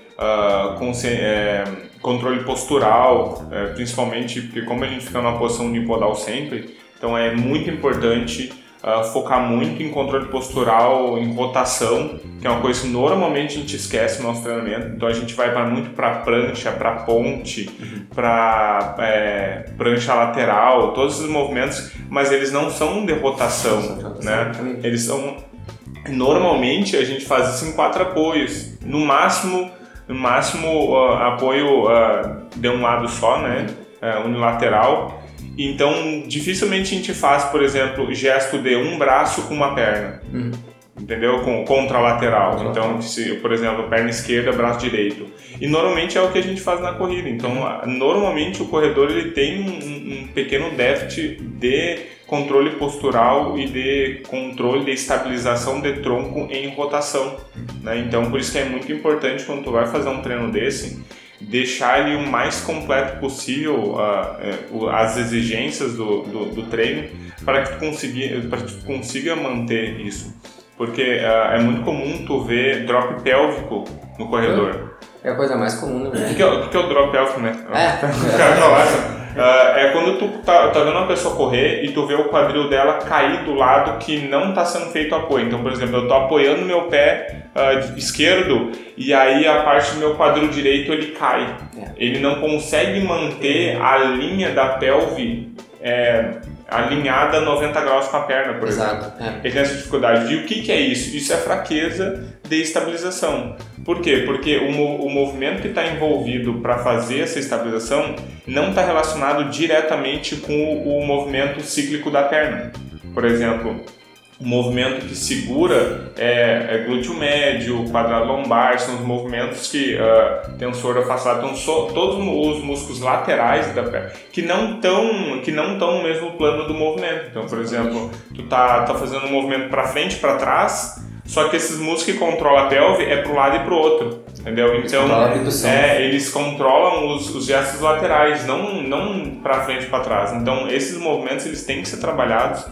[SPEAKER 3] consci- é, controle postural, é, principalmente porque como a gente fica numa posição unipodal sempre, então é muito importante ah, focar muito em controle postural, em rotação, que é uma coisa que normalmente a gente esquece no nosso treinamento. Então a gente vai pra- muito para prancha, para ponte, para prancha lateral, todos esses movimentos, mas eles não são de rotação, né?
[SPEAKER 2] Exatamente.
[SPEAKER 3] Eles são normalmente a gente faz isso em quatro apoios, no máximo, no máximo ah, apoio ah, de um lado só, né? Ah, unilateral. Então, dificilmente a gente faz, por exemplo, gesto de um braço com uma perna.
[SPEAKER 2] Uhum.
[SPEAKER 3] Entendeu? Com contralateral.
[SPEAKER 2] Contralateral.
[SPEAKER 3] Então, se, por exemplo, perna esquerda, braço direito. E normalmente é o que a gente faz na corrida. Então, normalmente o corredor ele tem um, um pequeno déficit de controle postural e de controle de estabilização de tronco em rotação. Né? Então, por isso que é muito importante quando tu vai fazer um treino desse, deixar ele o mais completo possível é, o- as exigências do, do, do treino para que tu consiga, para que tu consiga manter isso. Porque ah, é muito comum tu ver drop pélvico no corredor.
[SPEAKER 2] É a coisa mais comum,
[SPEAKER 3] O
[SPEAKER 2] né?
[SPEAKER 3] que, que é, o que é o drop pélvico, né?
[SPEAKER 2] É.
[SPEAKER 3] O cara ah, é quando tu tá, tá vendo uma pessoa correr e tu vê o quadril dela cair do lado que não está sendo feito apoio. Então, por exemplo, eu tô apoiando meu pé de- esquerdo e aí a parte do meu quadril direito ele cai.
[SPEAKER 2] É.
[SPEAKER 3] Ele não consegue manter a linha da pelve é, alinhada 90 graus com a perna, por exemplo.
[SPEAKER 2] Exato. É.
[SPEAKER 3] Ele tem essa dificuldade. E o que, que é isso? Isso é fraqueza de estabilização. Por quê? Porque o, o movimento que está envolvido para fazer essa estabilização não está relacionado diretamente com o, o movimento cíclico da perna. Por exemplo, o movimento que segura é, é glúteo médio, quadrado lombar, são os movimentos que uh, tensor afastado, então so, todos os músculos laterais da perna, que não estão que não estão no mesmo plano do movimento. Então, por exemplo, tu tá, tá fazendo um movimento para frente, para trás, só que esses músculos que controlam a pelve é pro lado e pro outro, entendeu? Então, é, eles controlam os, os gestos laterais, não não para frente e para trás. Então, esses movimentos eles têm que ser trabalhados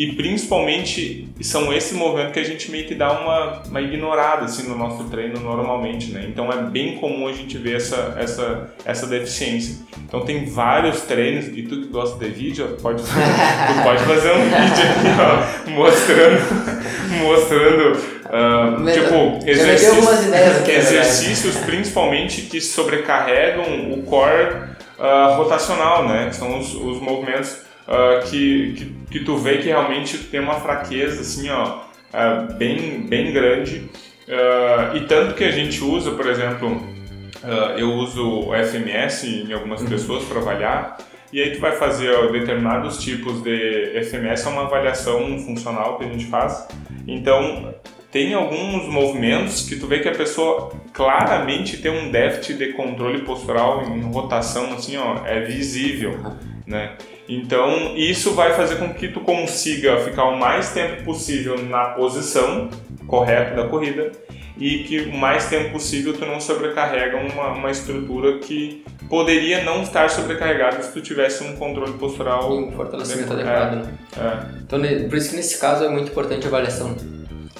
[SPEAKER 3] e principalmente são esse movimento que a gente meio que dá uma, uma ignorada assim, no nosso treino normalmente, né? Então é bem comum a gente ver essa, essa, essa deficiência. Então tem vários treinos, e tu que gosta de vídeo, pode, tu pode fazer um vídeo aqui, ó, mostrando, mostrando uh, tipo, exercícios, exercícios principalmente que sobrecarregam o core uh, rotacional, né? Que são os, os movimentos uh, que, que, que, tu vê que realmente tem uma fraqueza assim, ó, uh, bem, bem grande. Uh, e tanto que a gente usa, por exemplo, eu uso o FMS em algumas uhum. pessoas para avaliar, e aí tu vai fazer ó, determinados tipos de FMS, é uma avaliação funcional que a gente faz. Então, tem alguns movimentos que tu vê que a pessoa claramente tem um déficit de controle postural em rotação, assim, ó, é visível, né? Então, isso vai fazer com que tu consiga ficar o mais tempo possível na posição correta da corrida e que o mais tempo possível tu não sobrecarrega uma, uma estrutura que poderia não estar sobrecarregada se tu tivesse um controle postural
[SPEAKER 2] um fortalecimento adequado. Né? É. Então, por isso que nesse caso é muito importante a avaliação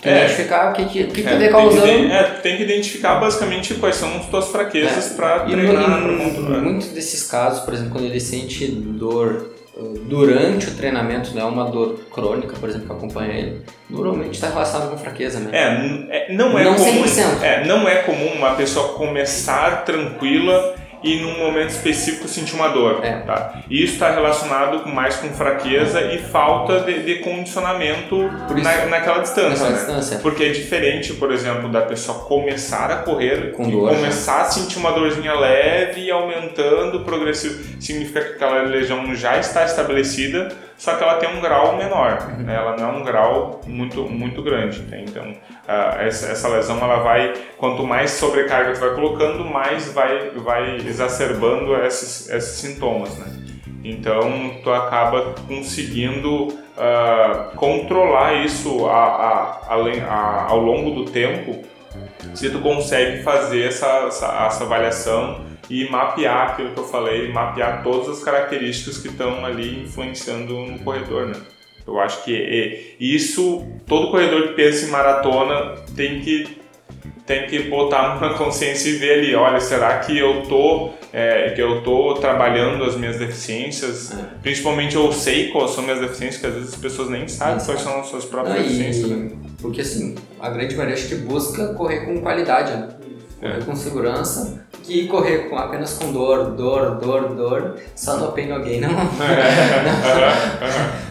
[SPEAKER 2] é, identificar o que, que, que, é, que causando. Tem que,
[SPEAKER 3] é, tem que identificar basicamente quais são as tuas fraquezas é. para treinar, para controlar.
[SPEAKER 2] Muitos desses casos, por exemplo, quando ele sente dor durante o treinamento, não é uma dor crônica, por exemplo, que acompanha ele, normalmente está relacionado com fraqueza mesmo.
[SPEAKER 3] É, é não é não comum. 100%. É, não é comum uma pessoa começar tranquila e num momento específico sentir uma dor. É. Tá? E isso está relacionado mais com fraqueza e falta de, de condicionamento na, naquela distância. Naquela né? distância. Porque é diferente, por exemplo, da pessoa começar a correr com e dor, começar né? a sentir uma dorzinha leve e aumentando progressivo. Significa que aquela lesão já está estabelecida só que ela tem um grau menor, né? ela não é um grau muito, muito grande. Né? Então, uh, essa, essa, lesão, ela vai, quanto mais sobrecarga tu vai colocando, mais vai, vai exacerbando esses, esses sintomas. Né? Então, tu acaba conseguindo uh, controlar isso a, a, a, ao longo do tempo, se tu consegue fazer essa, essa, essa avaliação e mapear aquilo que eu falei, mapear todas as características que estão ali influenciando no corredor, né? Eu acho que isso, todo corredor que pensa em maratona tem que tem que botar na consciência e ver ali, olha, será que eu tô é, que eu tô trabalhando as minhas deficiências? É. Principalmente eu sei quais são minhas deficiências, que às vezes as pessoas nem sabem quais são as suas próprias deficiências. E, né?
[SPEAKER 2] Porque assim, a grande maioria acho que busca correr com qualidade, né? Correr é. com segurança que correr com, apenas com dor, dor, dor, dor, só no pain no gain não,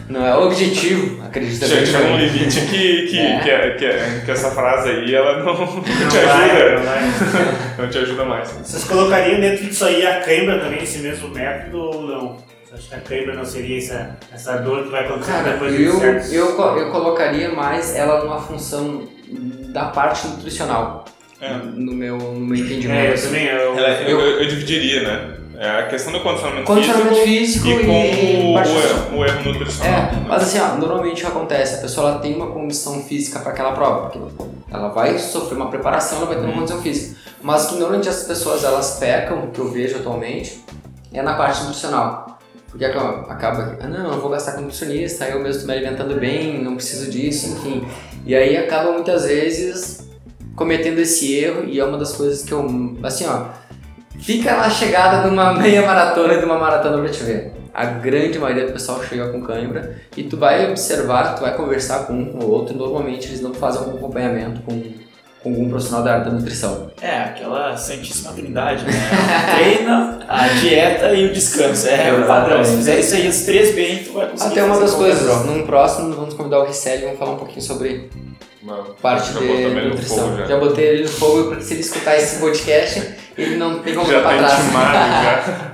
[SPEAKER 2] não, não, é o objetivo, acredita
[SPEAKER 3] Chega, chega um limite que, que, é. que, é, que, é, que, essa frase aí ela não, não te ajuda, não, não te ajuda mais.
[SPEAKER 1] Vocês colocariam dentro disso aí a cãibra também, esse mesmo método ou não? Acho que a cãibra não seria essa, essa dor que vai acontecer Cara, depois
[SPEAKER 2] eu, de certos... eu, eu colocaria mais ela numa função da parte nutricional. É. No, meu, no meu entendimento. É,
[SPEAKER 1] eu também. Eu,
[SPEAKER 3] eu, eu, eu dividiria, né? É a questão do condicionamento,
[SPEAKER 2] condicionamento físico, físico,
[SPEAKER 3] e, com o, o, erro, o, erro, nutricional. É,
[SPEAKER 2] mas assim, ó, normalmente o que acontece, a pessoa ela tem uma condição física para aquela prova, porque ela vai sofrer uma preparação, ela vai ter uma uhum. condição física. Mas que normalmente as pessoas elas pecam, que eu vejo atualmente, é na parte nutricional. Porque acaba, ah, não, eu vou gastar com nutricionista, eu mesmo estou me alimentando bem, não preciso disso, enfim. E aí acaba muitas vezes cometendo esse erro e é uma das coisas que eu, assim, ó, fica na chegada de uma meia maratona e de uma maratona pra te ver. A grande maioria do pessoal chega com cãibra e tu vai observar, tu vai conversar com um com o outro, normalmente eles não fazem algum acompanhamento com, com algum profissional da área da nutrição.
[SPEAKER 4] É, aquela santíssima trindade, né? treina, a dieta e o descanso. É, o padrão. Se fizer isso aí, os três bem, tu vai conseguir
[SPEAKER 2] Até uma das coisas, num próximo vamos convidar o Ricelli e vamos falar um pouquinho sobre parte já de nutrição. Já. já. botei ele no fogo porque se ele escutar esse podcast, ele não tem como
[SPEAKER 3] já
[SPEAKER 2] pra
[SPEAKER 3] trás. já.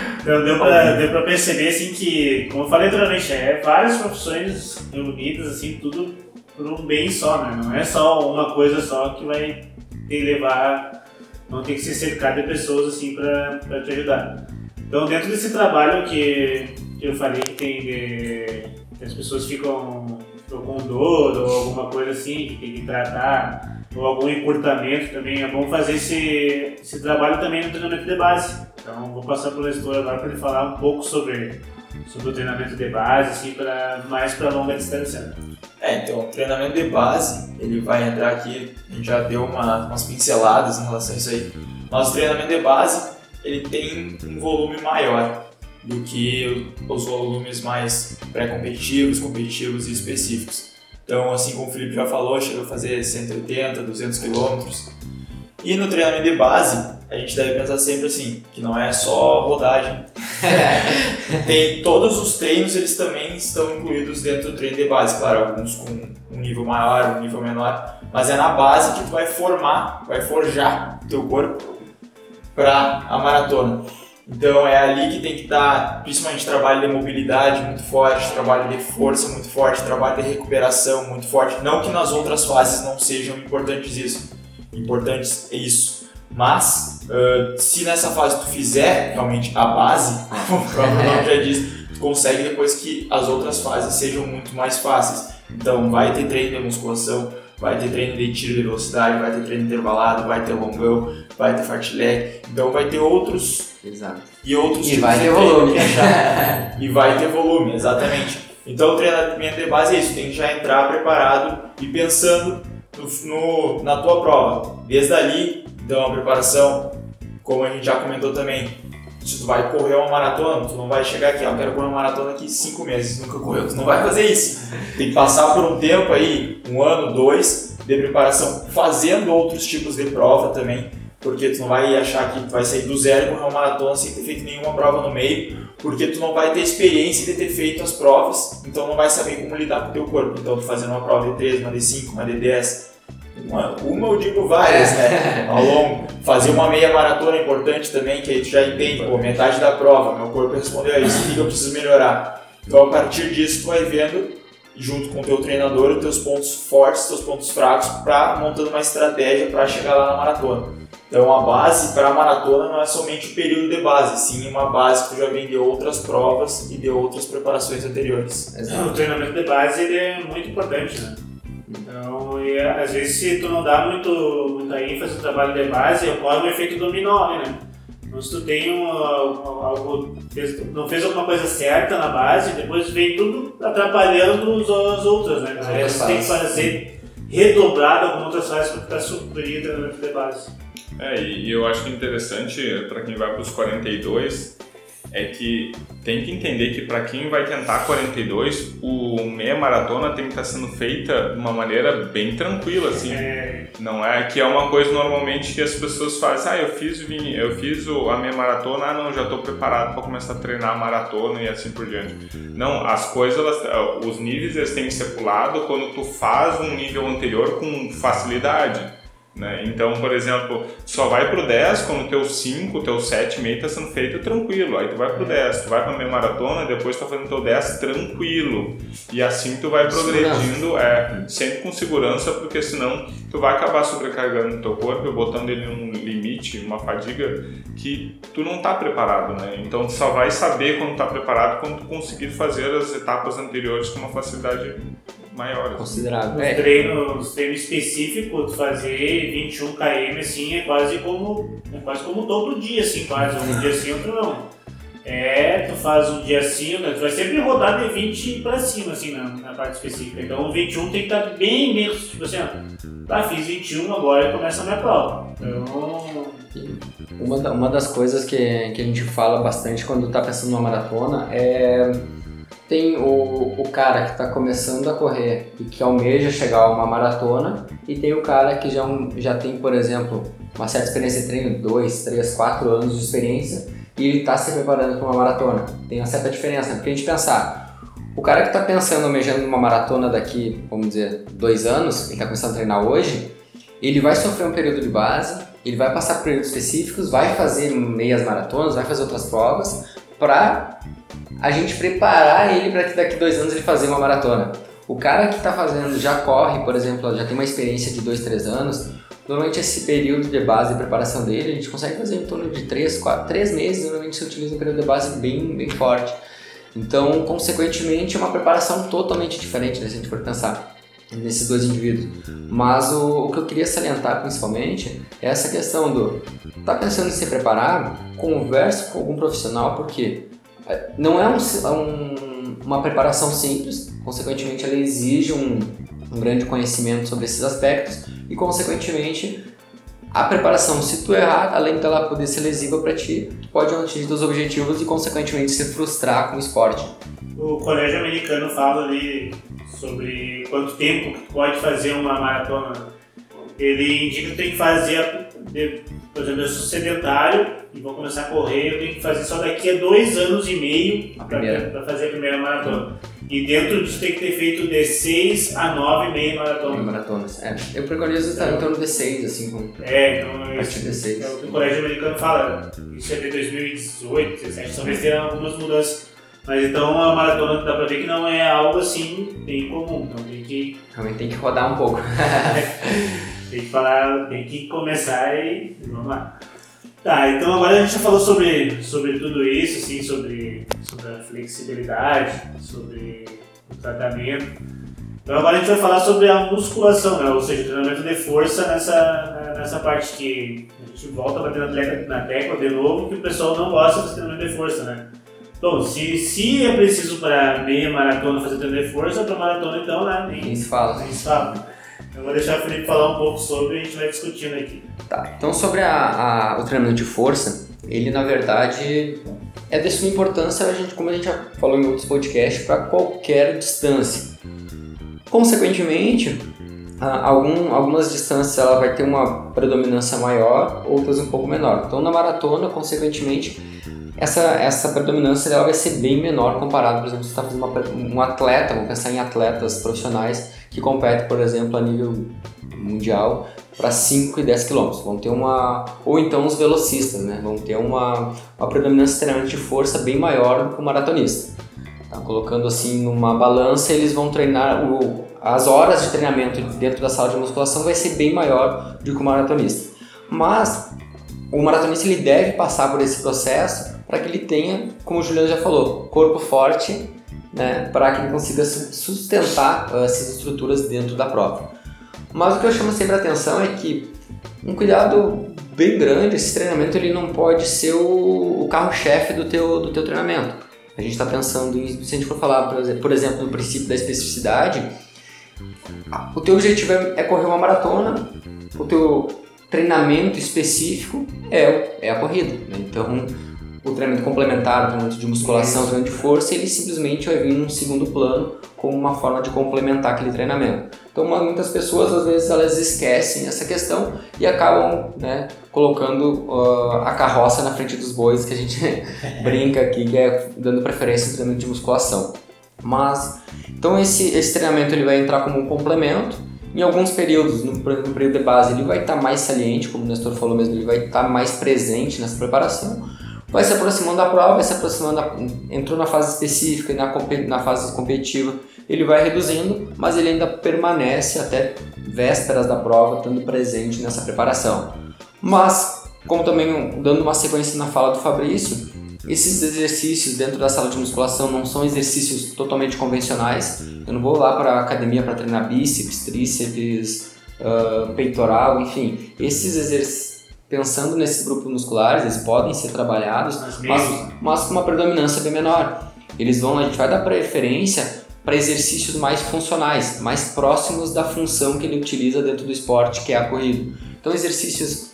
[SPEAKER 1] Então deu pra, deu pra perceber assim que, como eu falei anteriormente, é várias profissões reunidas, assim, tudo por um bem só, né? Não é só uma coisa só que vai te levar, não tem que ser cercado de pessoas assim pra, pra te ajudar. Então dentro desse trabalho que eu falei que tem de, que as pessoas ficam, ficam com dor ou alguma coisa assim, que tem que tratar, ou algum encurtamento também, é bom fazer esse, esse trabalho também no treinamento de base. Então vou passar para o Nestor agora para ele falar um pouco sobre, sobre o treinamento de base, assim, pra, mais para longa distância.
[SPEAKER 4] É, então o treinamento de base, ele vai entrar aqui, a gente já deu uma, umas pinceladas em relação a isso aí. Nosso treinamento de base, ele tem um volume maior do que os volumes mais pré-competitivos, competitivos e específicos. Então, assim como o Felipe já falou, chega a fazer 180, 200 quilômetros. E no treinamento de base, a gente deve pensar sempre assim, que não é só rodagem. Tem todos os treinos, eles também estão incluídos dentro do treino de base, claro, alguns com um nível maior, um nível menor, mas é na base que tu vai formar, vai forjar teu corpo para a maratona. Então é ali que tem que estar, principalmente trabalho de mobilidade muito forte, trabalho de força muito forte, trabalho de recuperação muito forte. Não que nas outras fases não sejam importantes isso, importantes isso. Mas uh, se nessa fase tu fizer realmente a base, como o próprio nome já diz, tu consegue depois que as outras fases sejam muito mais fáceis. Então vai ter treino de musculação, vai ter treino de tiro de velocidade, vai ter treino intervalado, vai ter longão, vai ter fartlek, então vai ter outros
[SPEAKER 2] Exato.
[SPEAKER 4] e outros
[SPEAKER 2] E
[SPEAKER 4] tipos
[SPEAKER 2] vai ter volume.
[SPEAKER 4] e vai ter volume, exatamente. Então o treinamento de base é isso, tem que já entrar preparado e pensando no, no- na tua prova. Desde ali, então a preparação, como a gente já comentou também, se tu vai correr uma maratona, tu não vai chegar aqui, ó, eu quero correr uma maratona aqui cinco meses, nunca correu, tu não vai fazer isso. Tem que passar por um tempo aí, um ano, dois, de preparação, fazendo outros tipos de prova também, porque tu não vai achar que tu vai sair do zero e correr uma maratona sem ter feito nenhuma prova no meio, porque tu não vai ter experiência de ter feito as provas, então não vai saber como lidar com o teu corpo. Então tu fazendo uma prova de 3, uma de 5, uma de 10, uma, uma eu digo várias, né? Ao longo. Fazer uma meia maratona é importante também, que aí tu já entende, pô, metade da prova, meu corpo respondeu a isso, o que eu preciso melhorar? Então a partir disso tu vai vendo, junto com o teu treinador, os teus pontos fortes, os teus pontos fracos, para montando uma estratégia para chegar lá na maratona. Então a base para a maratona não é somente o período de base, sim uma base que tu já vem de outras provas e de outras preparações anteriores.
[SPEAKER 1] O treinamento de base ele é muito importante, né? Então, e, às vezes se tu não dá muito, muita ênfase no trabalho de base, ocorre um efeito dominó, né? Então, se tu tem um, algo, fez- não fez alguma coisa certa na base, depois vem tudo atrapalhando os, as outras, né? Aí você tem que fazer redobrado algumas outras fases para ficar suprir o treinamento de base.
[SPEAKER 3] É, e e eu acho que interessante para quem vai para os 42 é que tem que entender que para quem vai tentar 42, o meia maratona tem que estar sendo feita de uma maneira bem tranquila, assim.
[SPEAKER 1] É,
[SPEAKER 3] Não é que é uma coisa normalmente que as pessoas fazem, ah, eu fiz, vim- eu fiz o- a minha maratona, ah, não, já estou preparado para começar a treinar a maratona e assim por diante. Não, as coisas, elas- os níveis eles têm que ser pulados quando tu faz um nível anterior com facilidade. Né? Então, por exemplo, só vai pro 10 quando o teu 5, o teu 7 meio tá sendo feito tranquilo. Aí tu vai pro 10, tu vai pra meia maratona, depois tu tá fazendo teu 10 tranquilo. E assim tu vai progredindo, é, sempre com segurança, porque senão tu vai acabar sobrecarregando o teu corpo botando ele num limite, uma fadiga que tu não tá preparado, né? Então tu só vai saber quando tá preparado quando tu conseguir fazer as etapas anteriores com uma facilidade maior. assim.
[SPEAKER 2] Considerável.
[SPEAKER 1] Os
[SPEAKER 2] É,
[SPEAKER 1] treinos, treino específico, tu fazer 21 km assim é quase como é quase como todo dia assim, quase um dia sim, outro não. É, tu faz um dia assim, né? tu vai sempre rodar de 20 pra cima assim na, na parte específica. Então o 21 tem que estar bem menos, tipo assim, ó, tá, fiz 21, agora começa a minha prova. Então,
[SPEAKER 2] Uma, da- uma das coisas que, que a gente fala bastante quando tá pensando numa maratona é. Tem o, o cara que está começando a correr e que almeja chegar a uma maratona, e tem o cara que já, um- já tem, por exemplo, uma certa experiência de treino, 2, 3, 4 anos de experiência, e ele está se preparando para uma maratona. Tem uma certa diferença, né? Porque a gente pensar, o cara que está pensando, almejando uma maratona daqui, vamos dizer, dois anos, ele está começando a treinar hoje, ele vai sofrer um período de base, ele vai passar por períodos específicos, vai fazer meias maratonas, vai fazer outras provas, para a gente preparar ele para que daqui dois anos ele fazer uma maratona. O cara que está fazendo, já corre, por exemplo, já tem uma experiência de dois, três anos, normalmente esse período de base de preparação dele, a gente consegue fazer em torno de três, quatro, três meses, normalmente se utiliza um período de base bem, bem forte. Então, consequentemente, é uma preparação totalmente diferente, né, se a gente for pensar nesses dois indivíduos. Mas o, o, que eu queria salientar principalmente é essa questão do tá pensando em se preparar, converse com algum profissional, porque é, não é um, um, uma preparação simples, consequentemente ela exige um, um grande conhecimento sobre esses aspectos e consequentemente a preparação, se tu errar, além dela poder ser lesiva para ti, tu pode não atingir os objetivos e consequentemente se frustrar com o esporte.
[SPEAKER 1] O colégio americano fala ali sobre quanto tempo que tu pode fazer uma maratona. Ele indica que tem que fazer, por exemplo, eu sou sedentário e vou começar a correr, eu tenho que fazer só daqui a dois anos e meio para fazer a primeira maratona. E dentro disso tem que ter feito de 6 a 9 meia maratona.
[SPEAKER 2] maratonas. É, eu preconizo estar em torno de 6, assim, com.
[SPEAKER 1] É, então.
[SPEAKER 2] Isso, de 6.
[SPEAKER 1] É o colégio americano fala. Isso é de 2018, 2017, talvez tenha algumas mudanças. Mas então a maratona dá pra ver que não é algo assim bem comum. Então tem que.
[SPEAKER 2] Realmente tem que rodar um pouco.
[SPEAKER 1] tem que falar, tem que começar e vamos lá. Tá, então agora a gente já falou sobre, sobre tudo isso, assim, sobre, sobre a flexibilidade, sobre o tratamento. Então agora a gente vai falar sobre a musculação, né? ou seja, o treinamento de força nessa, nessa parte que a gente volta bater na, na tecla de novo, que o pessoal não gosta de treinamento de força, né? Bom, se, se é preciso para meia maratona fazer treino de força, para maratona então, né?
[SPEAKER 2] Nem, nem se fala.
[SPEAKER 1] Nem se fala. Eu vou deixar o Felipe falar um pouco sobre e a gente vai discutindo aqui.
[SPEAKER 2] Tá, então sobre a, a, o treinamento de força, ele na verdade é de suma importância, a gente, como a gente já falou em outros podcasts, para qualquer distância. Consequentemente, algum, algumas distâncias ela vai ter uma predominância maior, outras um pouco menor. Então na maratona, consequentemente, essa, essa predominância dela vai ser bem menor comparado, por exemplo, se você está fazendo uma, um atleta, vamos pensar em atletas profissionais que competem, por exemplo, a nível mundial para 5 e 10 quilômetros. Vão ter uma. Ou então os velocistas, né? Vão ter uma, uma predominância de treinamento de força bem maior do que o maratonista. Tá? Colocando assim numa balança, eles vão treinar. O, as horas de treinamento dentro da sala de musculação vai ser bem maior do que o maratonista. Mas o maratonista ele deve passar por esse processo para que ele tenha, como o Juliano já falou, corpo forte, né, para que ele consiga sustentar uh, essas estruturas dentro da prova. Mas o que eu chamo sempre a atenção é que um cuidado bem grande, esse treinamento ele não pode ser o, o carro-chefe do teu, do teu treinamento. A gente está pensando em, se a gente for falar, por exemplo, no princípio da especificidade, o teu objetivo é, é correr uma maratona, o teu treinamento específico é, é a corrida. Né? Então, o treinamento complementar, o treinamento de musculação, o treinamento de força, ele simplesmente vai vir num segundo plano como uma forma de complementar aquele treinamento. Então, muitas pessoas, às vezes, elas esquecem essa questão e acabam né, colocando uh, a carroça na frente dos bois, que a gente brinca aqui, que é dando preferência ao treinamento de musculação. Mas, então esse, esse treinamento ele vai entrar como um complemento. Em alguns períodos, no, no período de base, ele vai estar mais saliente, como o Nestor falou mesmo, ele vai estar mais presente nessa preparação vai se aproximando da prova, vai se aproximando, da, entrou na fase específica e na, na fase competitiva, ele vai reduzindo, mas ele ainda permanece até vésperas da prova, estando presente nessa preparação. Mas, como também dando uma sequência na fala do Fabrício, esses exercícios dentro da sala de musculação não são exercícios totalmente convencionais. Eu não vou lá para a academia para treinar bíceps, tríceps, uh, peitoral, enfim. Esses exercícios pensando nesses grupos musculares, eles podem ser trabalhados, mas, mas com uma predominância bem menor. Eles vão, a gente vai dar preferência para exercícios mais funcionais, mais próximos da função que ele utiliza dentro do esporte, que é a corrida. Então, exercícios,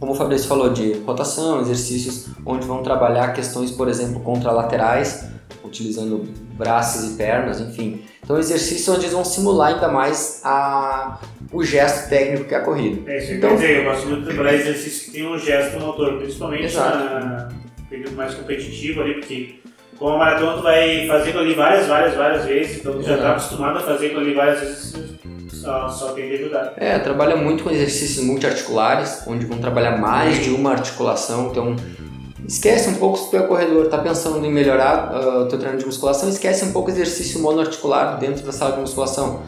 [SPEAKER 2] como o Fabrício falou, de rotação, exercícios onde vão trabalhar questões, por exemplo, contralaterais, utilizando braços e pernas, enfim. Então, exercícios onde eles vão simular ainda mais a, o gesto técnico que é a corrida.
[SPEAKER 1] É, isso
[SPEAKER 2] então,
[SPEAKER 1] quer dizer, eu gosto muito de trabalhar exercícios que tem um gesto motor, principalmente exato. na período mais competitivo ali, porque com a maratona tu vai fazer ali várias, várias, várias vezes, então tu já está acostumado a fazer ali várias vezes, só, só tem que ajudar.
[SPEAKER 2] É, trabalha muito com exercícios multiarticulares, onde vão trabalhar mais de uma articulação, então Esquece um pouco se tu é corredor, tá pensando em melhorar uh, o teu treino de musculação, esquece um pouco o exercício monoarticular dentro da sala de musculação.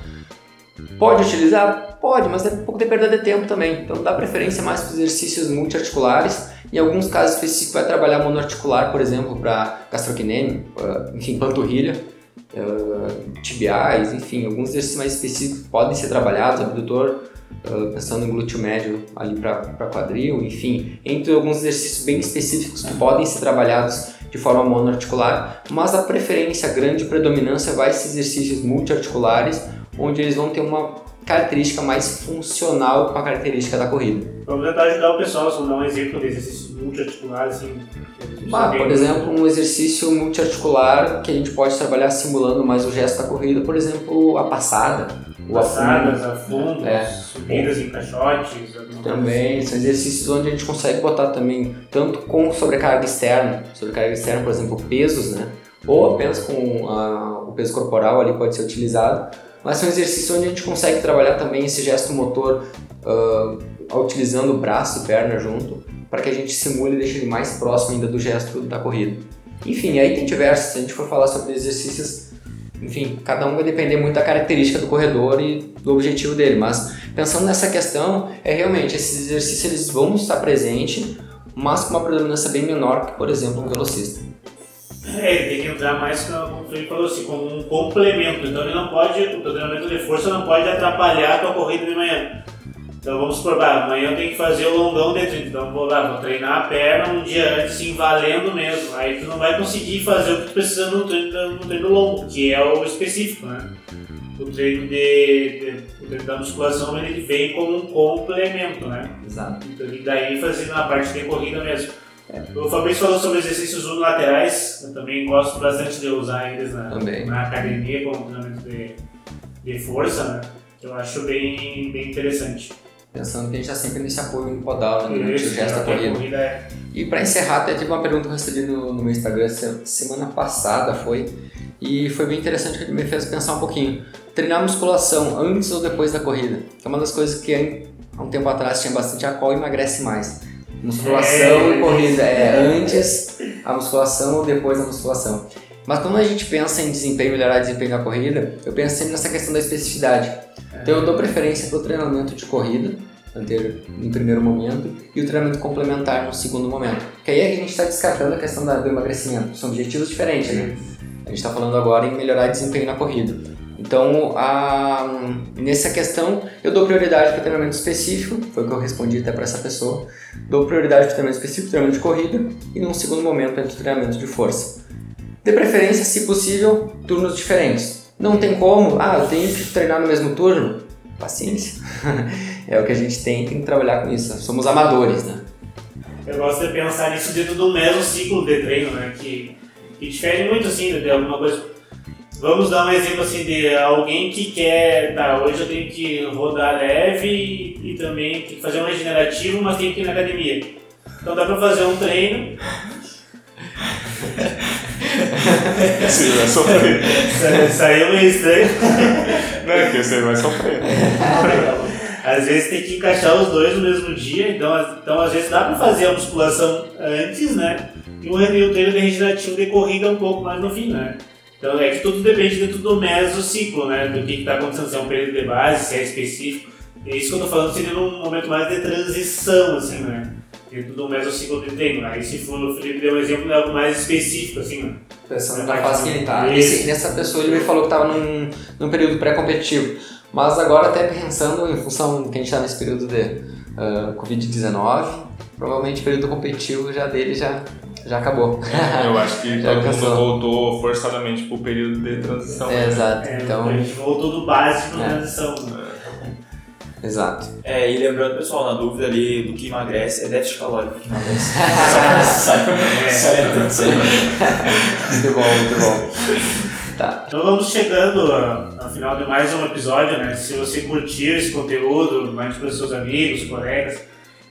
[SPEAKER 2] Pode utilizar? Pode, mas é um pouco de perda de tempo também. Então dá preferência mais para exercícios multiarticulares. Em alguns casos específicos vai trabalhar monoarticular, por exemplo, para gastrocnêmio, enfim, panturrilha, uh, tibiais, enfim, alguns exercícios mais específicos podem ser trabalhados, abdutor, uh, pensando em glúteo médio ali para quadril, enfim, entre alguns exercícios bem específicos que podem ser trabalhados de forma monoarticular, mas a preferência, a grande predominância vai ser exercícios multiarticulares, onde eles vão ter uma característica mais funcional com a característica da corrida.
[SPEAKER 1] Vamos tentar ajudar o pessoal, só dar um exemplo de exercício multiarticular, assim.
[SPEAKER 2] Ah, por exemplo, um exercício multiarticular que a gente pode trabalhar simulando mais o gesto da corrida, por exemplo, a passada.
[SPEAKER 1] O Passadas, afundo, é. subidas em caixotes.
[SPEAKER 2] Também, são exercícios onde a gente consegue botar também, tanto com sobrecarga externa, sobrecarga externa, por exemplo, pesos, né? Ou apenas com a, o peso corporal ali pode ser utilizado, mas são exercícios onde a gente consegue trabalhar também esse gesto motor uh, utilizando o braço e perna junto, para que a gente simule e deixe ele mais próximo ainda do gesto da corrida. Enfim, aí tem diversos, se a gente for falar sobre exercícios, enfim, cada um vai depender muito da característica do corredor e do objetivo dele, mas pensando nessa questão, é realmente, esses exercícios eles vão estar presentes, mas com uma predominância bem menor que, por exemplo, um velocista.
[SPEAKER 1] É, ele tem que entrar mais, como falou assim, como um complemento. Então ele não pode, o treinamento de força não pode atrapalhar a tua corrida de manhã. Então vamos supor, bah, amanhã eu tenho que fazer o longão dentro, então vou lá, vou treinar a perna um dia antes, sim, valendo mesmo. Aí tu não vai conseguir fazer o que tu precisa no treino, no treino longo, que é o específico, né? O treino, de, de, o treino da musculação ele vem como um complemento, né?
[SPEAKER 2] Exato.
[SPEAKER 1] Então, e daí fazendo a parte de corrida mesmo. O Fabrício falou sobre exercícios unilaterais, eu também gosto bastante de usar eles na, na academia como treinamento de, de força, né? Eu acho bem, bem interessante.
[SPEAKER 2] Pensando que a gente está sempre nesse apoio no podal, né, durante o gesto da corrida. corrida é... E para encerrar, até tive uma pergunta que eu recebi no, no meu Instagram semana passada, foi, e foi bem interessante que me fez pensar um pouquinho. Treinar musculação antes ou depois da corrida, que é uma das coisas que há um tempo atrás tinha bastante a qual emagrece mais. Musculação é, e corrida. É antes a musculação ou depois a musculação. Mas quando a gente pensa em desempenho, melhorar desempenho da corrida, eu penso sempre nessa questão da especificidade. Então eu dou preferência para o treinamento de corrida, no primeiro momento, e o treinamento complementar no segundo momento. Porque aí é que a gente está descartando a questão do emagrecimento. São objetivos diferentes, né? A gente está falando agora em melhorar o desempenho na corrida. Então, a, nessa questão, eu dou prioridade para o treinamento específico, foi o que eu respondi até para essa pessoa. Dou prioridade para o treinamento específico, treinamento de corrida, e num segundo momento, entre o treinamento de força. De preferência, se possível, turnos diferentes. Não tem como, ah, eu tenho que treinar no mesmo turno? Paciência. é o que a gente tem, tem que trabalhar com isso. Somos amadores, né?
[SPEAKER 1] Eu gosto de pensar nisso dentro do mesmo ciclo de treino, né? Que, que difere muito assim de alguma coisa Vamos dar um exemplo assim de alguém que quer, tá, hoje eu tenho que rodar leve e, e também tem que fazer um regenerativo, mas tem que ir na academia. Então dá pra fazer um treino.
[SPEAKER 3] Sim, vai sofrer.
[SPEAKER 1] Saiu meio estranho.
[SPEAKER 3] Não, é que você vai sofrer.
[SPEAKER 1] Às vezes tem que encaixar os dois no mesmo dia, então, então às vezes dá pra fazer a musculação antes, né? E o treino de regenerativo de corrida um pouco mais no fim, né? Então é que tudo depende dentro do mesociclo, né? Do que está acontecendo, se é um período de base, se é específico. É isso que eu estou falando seria num momento mais de transição, assim, né? Dentro do mesociclo de treino. Aí se for o Felipe deu um exemplo de algo mais específico, assim, né?
[SPEAKER 2] Pensando na fase que ele está. Nessa pessoa ele me falou que estava num, num período pré-competitivo. Mas agora até pensando em função que a gente está nesse período de uh, Covid-19, provavelmente o período competitivo já dele já já acabou.
[SPEAKER 3] É, eu acho que todo mundo voltou forçadamente pro período de transição.
[SPEAKER 2] É,
[SPEAKER 3] né?
[SPEAKER 2] Exato.
[SPEAKER 1] É,
[SPEAKER 2] então...
[SPEAKER 1] A gente voltou do básico para é. transição.
[SPEAKER 2] Exato.
[SPEAKER 4] É, e lembrando, pessoal, na dúvida ali do que emagrece, é déficit calórico que emagrece.
[SPEAKER 2] muito bom, muito bom. Tá.
[SPEAKER 1] Então vamos chegando ao final de mais um episódio, né? Se você curtiu esse conteúdo, mande para seus amigos, colegas.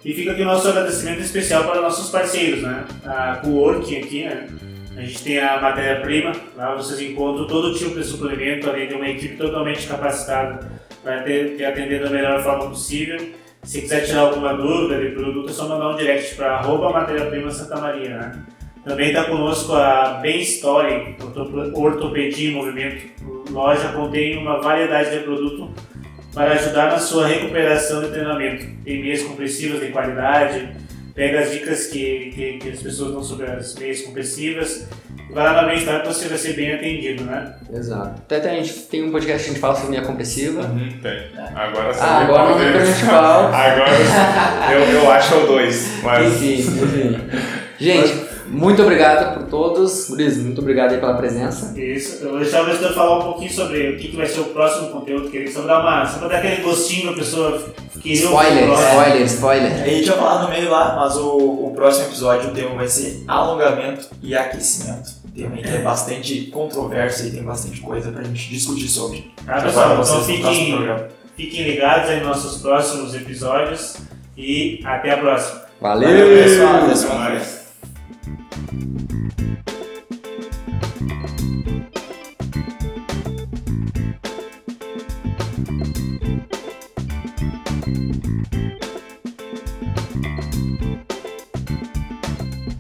[SPEAKER 1] E fica aqui o nosso agradecimento especial para nossos parceiros, né? A Coworking aqui, né? A gente tem a matéria-prima, lá vocês encontram todo tipo de suplemento, além de uma equipe totalmente capacitada para te atender da melhor forma possível. Se quiser tirar alguma dúvida de produto, é só mandar um direct para arroba matéria-prima Santa Maria, né? Também está conosco a Bem Story, Ortopedia em Movimento. Loja contém uma variedade de produto para ajudar na sua recuperação e treinamento. Tem meias compressivas de qualidade, pega as dicas que, que, que as pessoas dão sobre as meias compressivas vai lá na bem-estar que você vai ser bem atendido, né?
[SPEAKER 2] Exato. Até, até a gente tem um podcast que a gente fala sobre meia compressiva.
[SPEAKER 3] Uhum, tem. Agora sim.
[SPEAKER 2] Ah, agora não gente fala.
[SPEAKER 3] Agora eu, eu acho o dois, mas...
[SPEAKER 2] Enfim, enfim. Gente, muito obrigado por todos. Luiz, muito obrigado aí pela presença.
[SPEAKER 1] Isso. Eu vou deixar o Nestor falar um pouquinho sobre o que, que vai ser o próximo conteúdo, que só dar uma. Só pra dar aquele gostinho pra pessoa que
[SPEAKER 2] Spoiler, spoiler, spoiler.
[SPEAKER 4] A gente vai falar no meio lá, mas o, o próximo episódio o tema vai ser alongamento e aquecimento. Tema que é bastante controverso e tem bastante coisa pra gente discutir sobre.
[SPEAKER 1] Tá, pessoal? Então fiquem, fiquem ligados aí nos nossos próximos episódios e até a próxima.
[SPEAKER 2] Valeu,
[SPEAKER 4] Valeu pessoal. Até.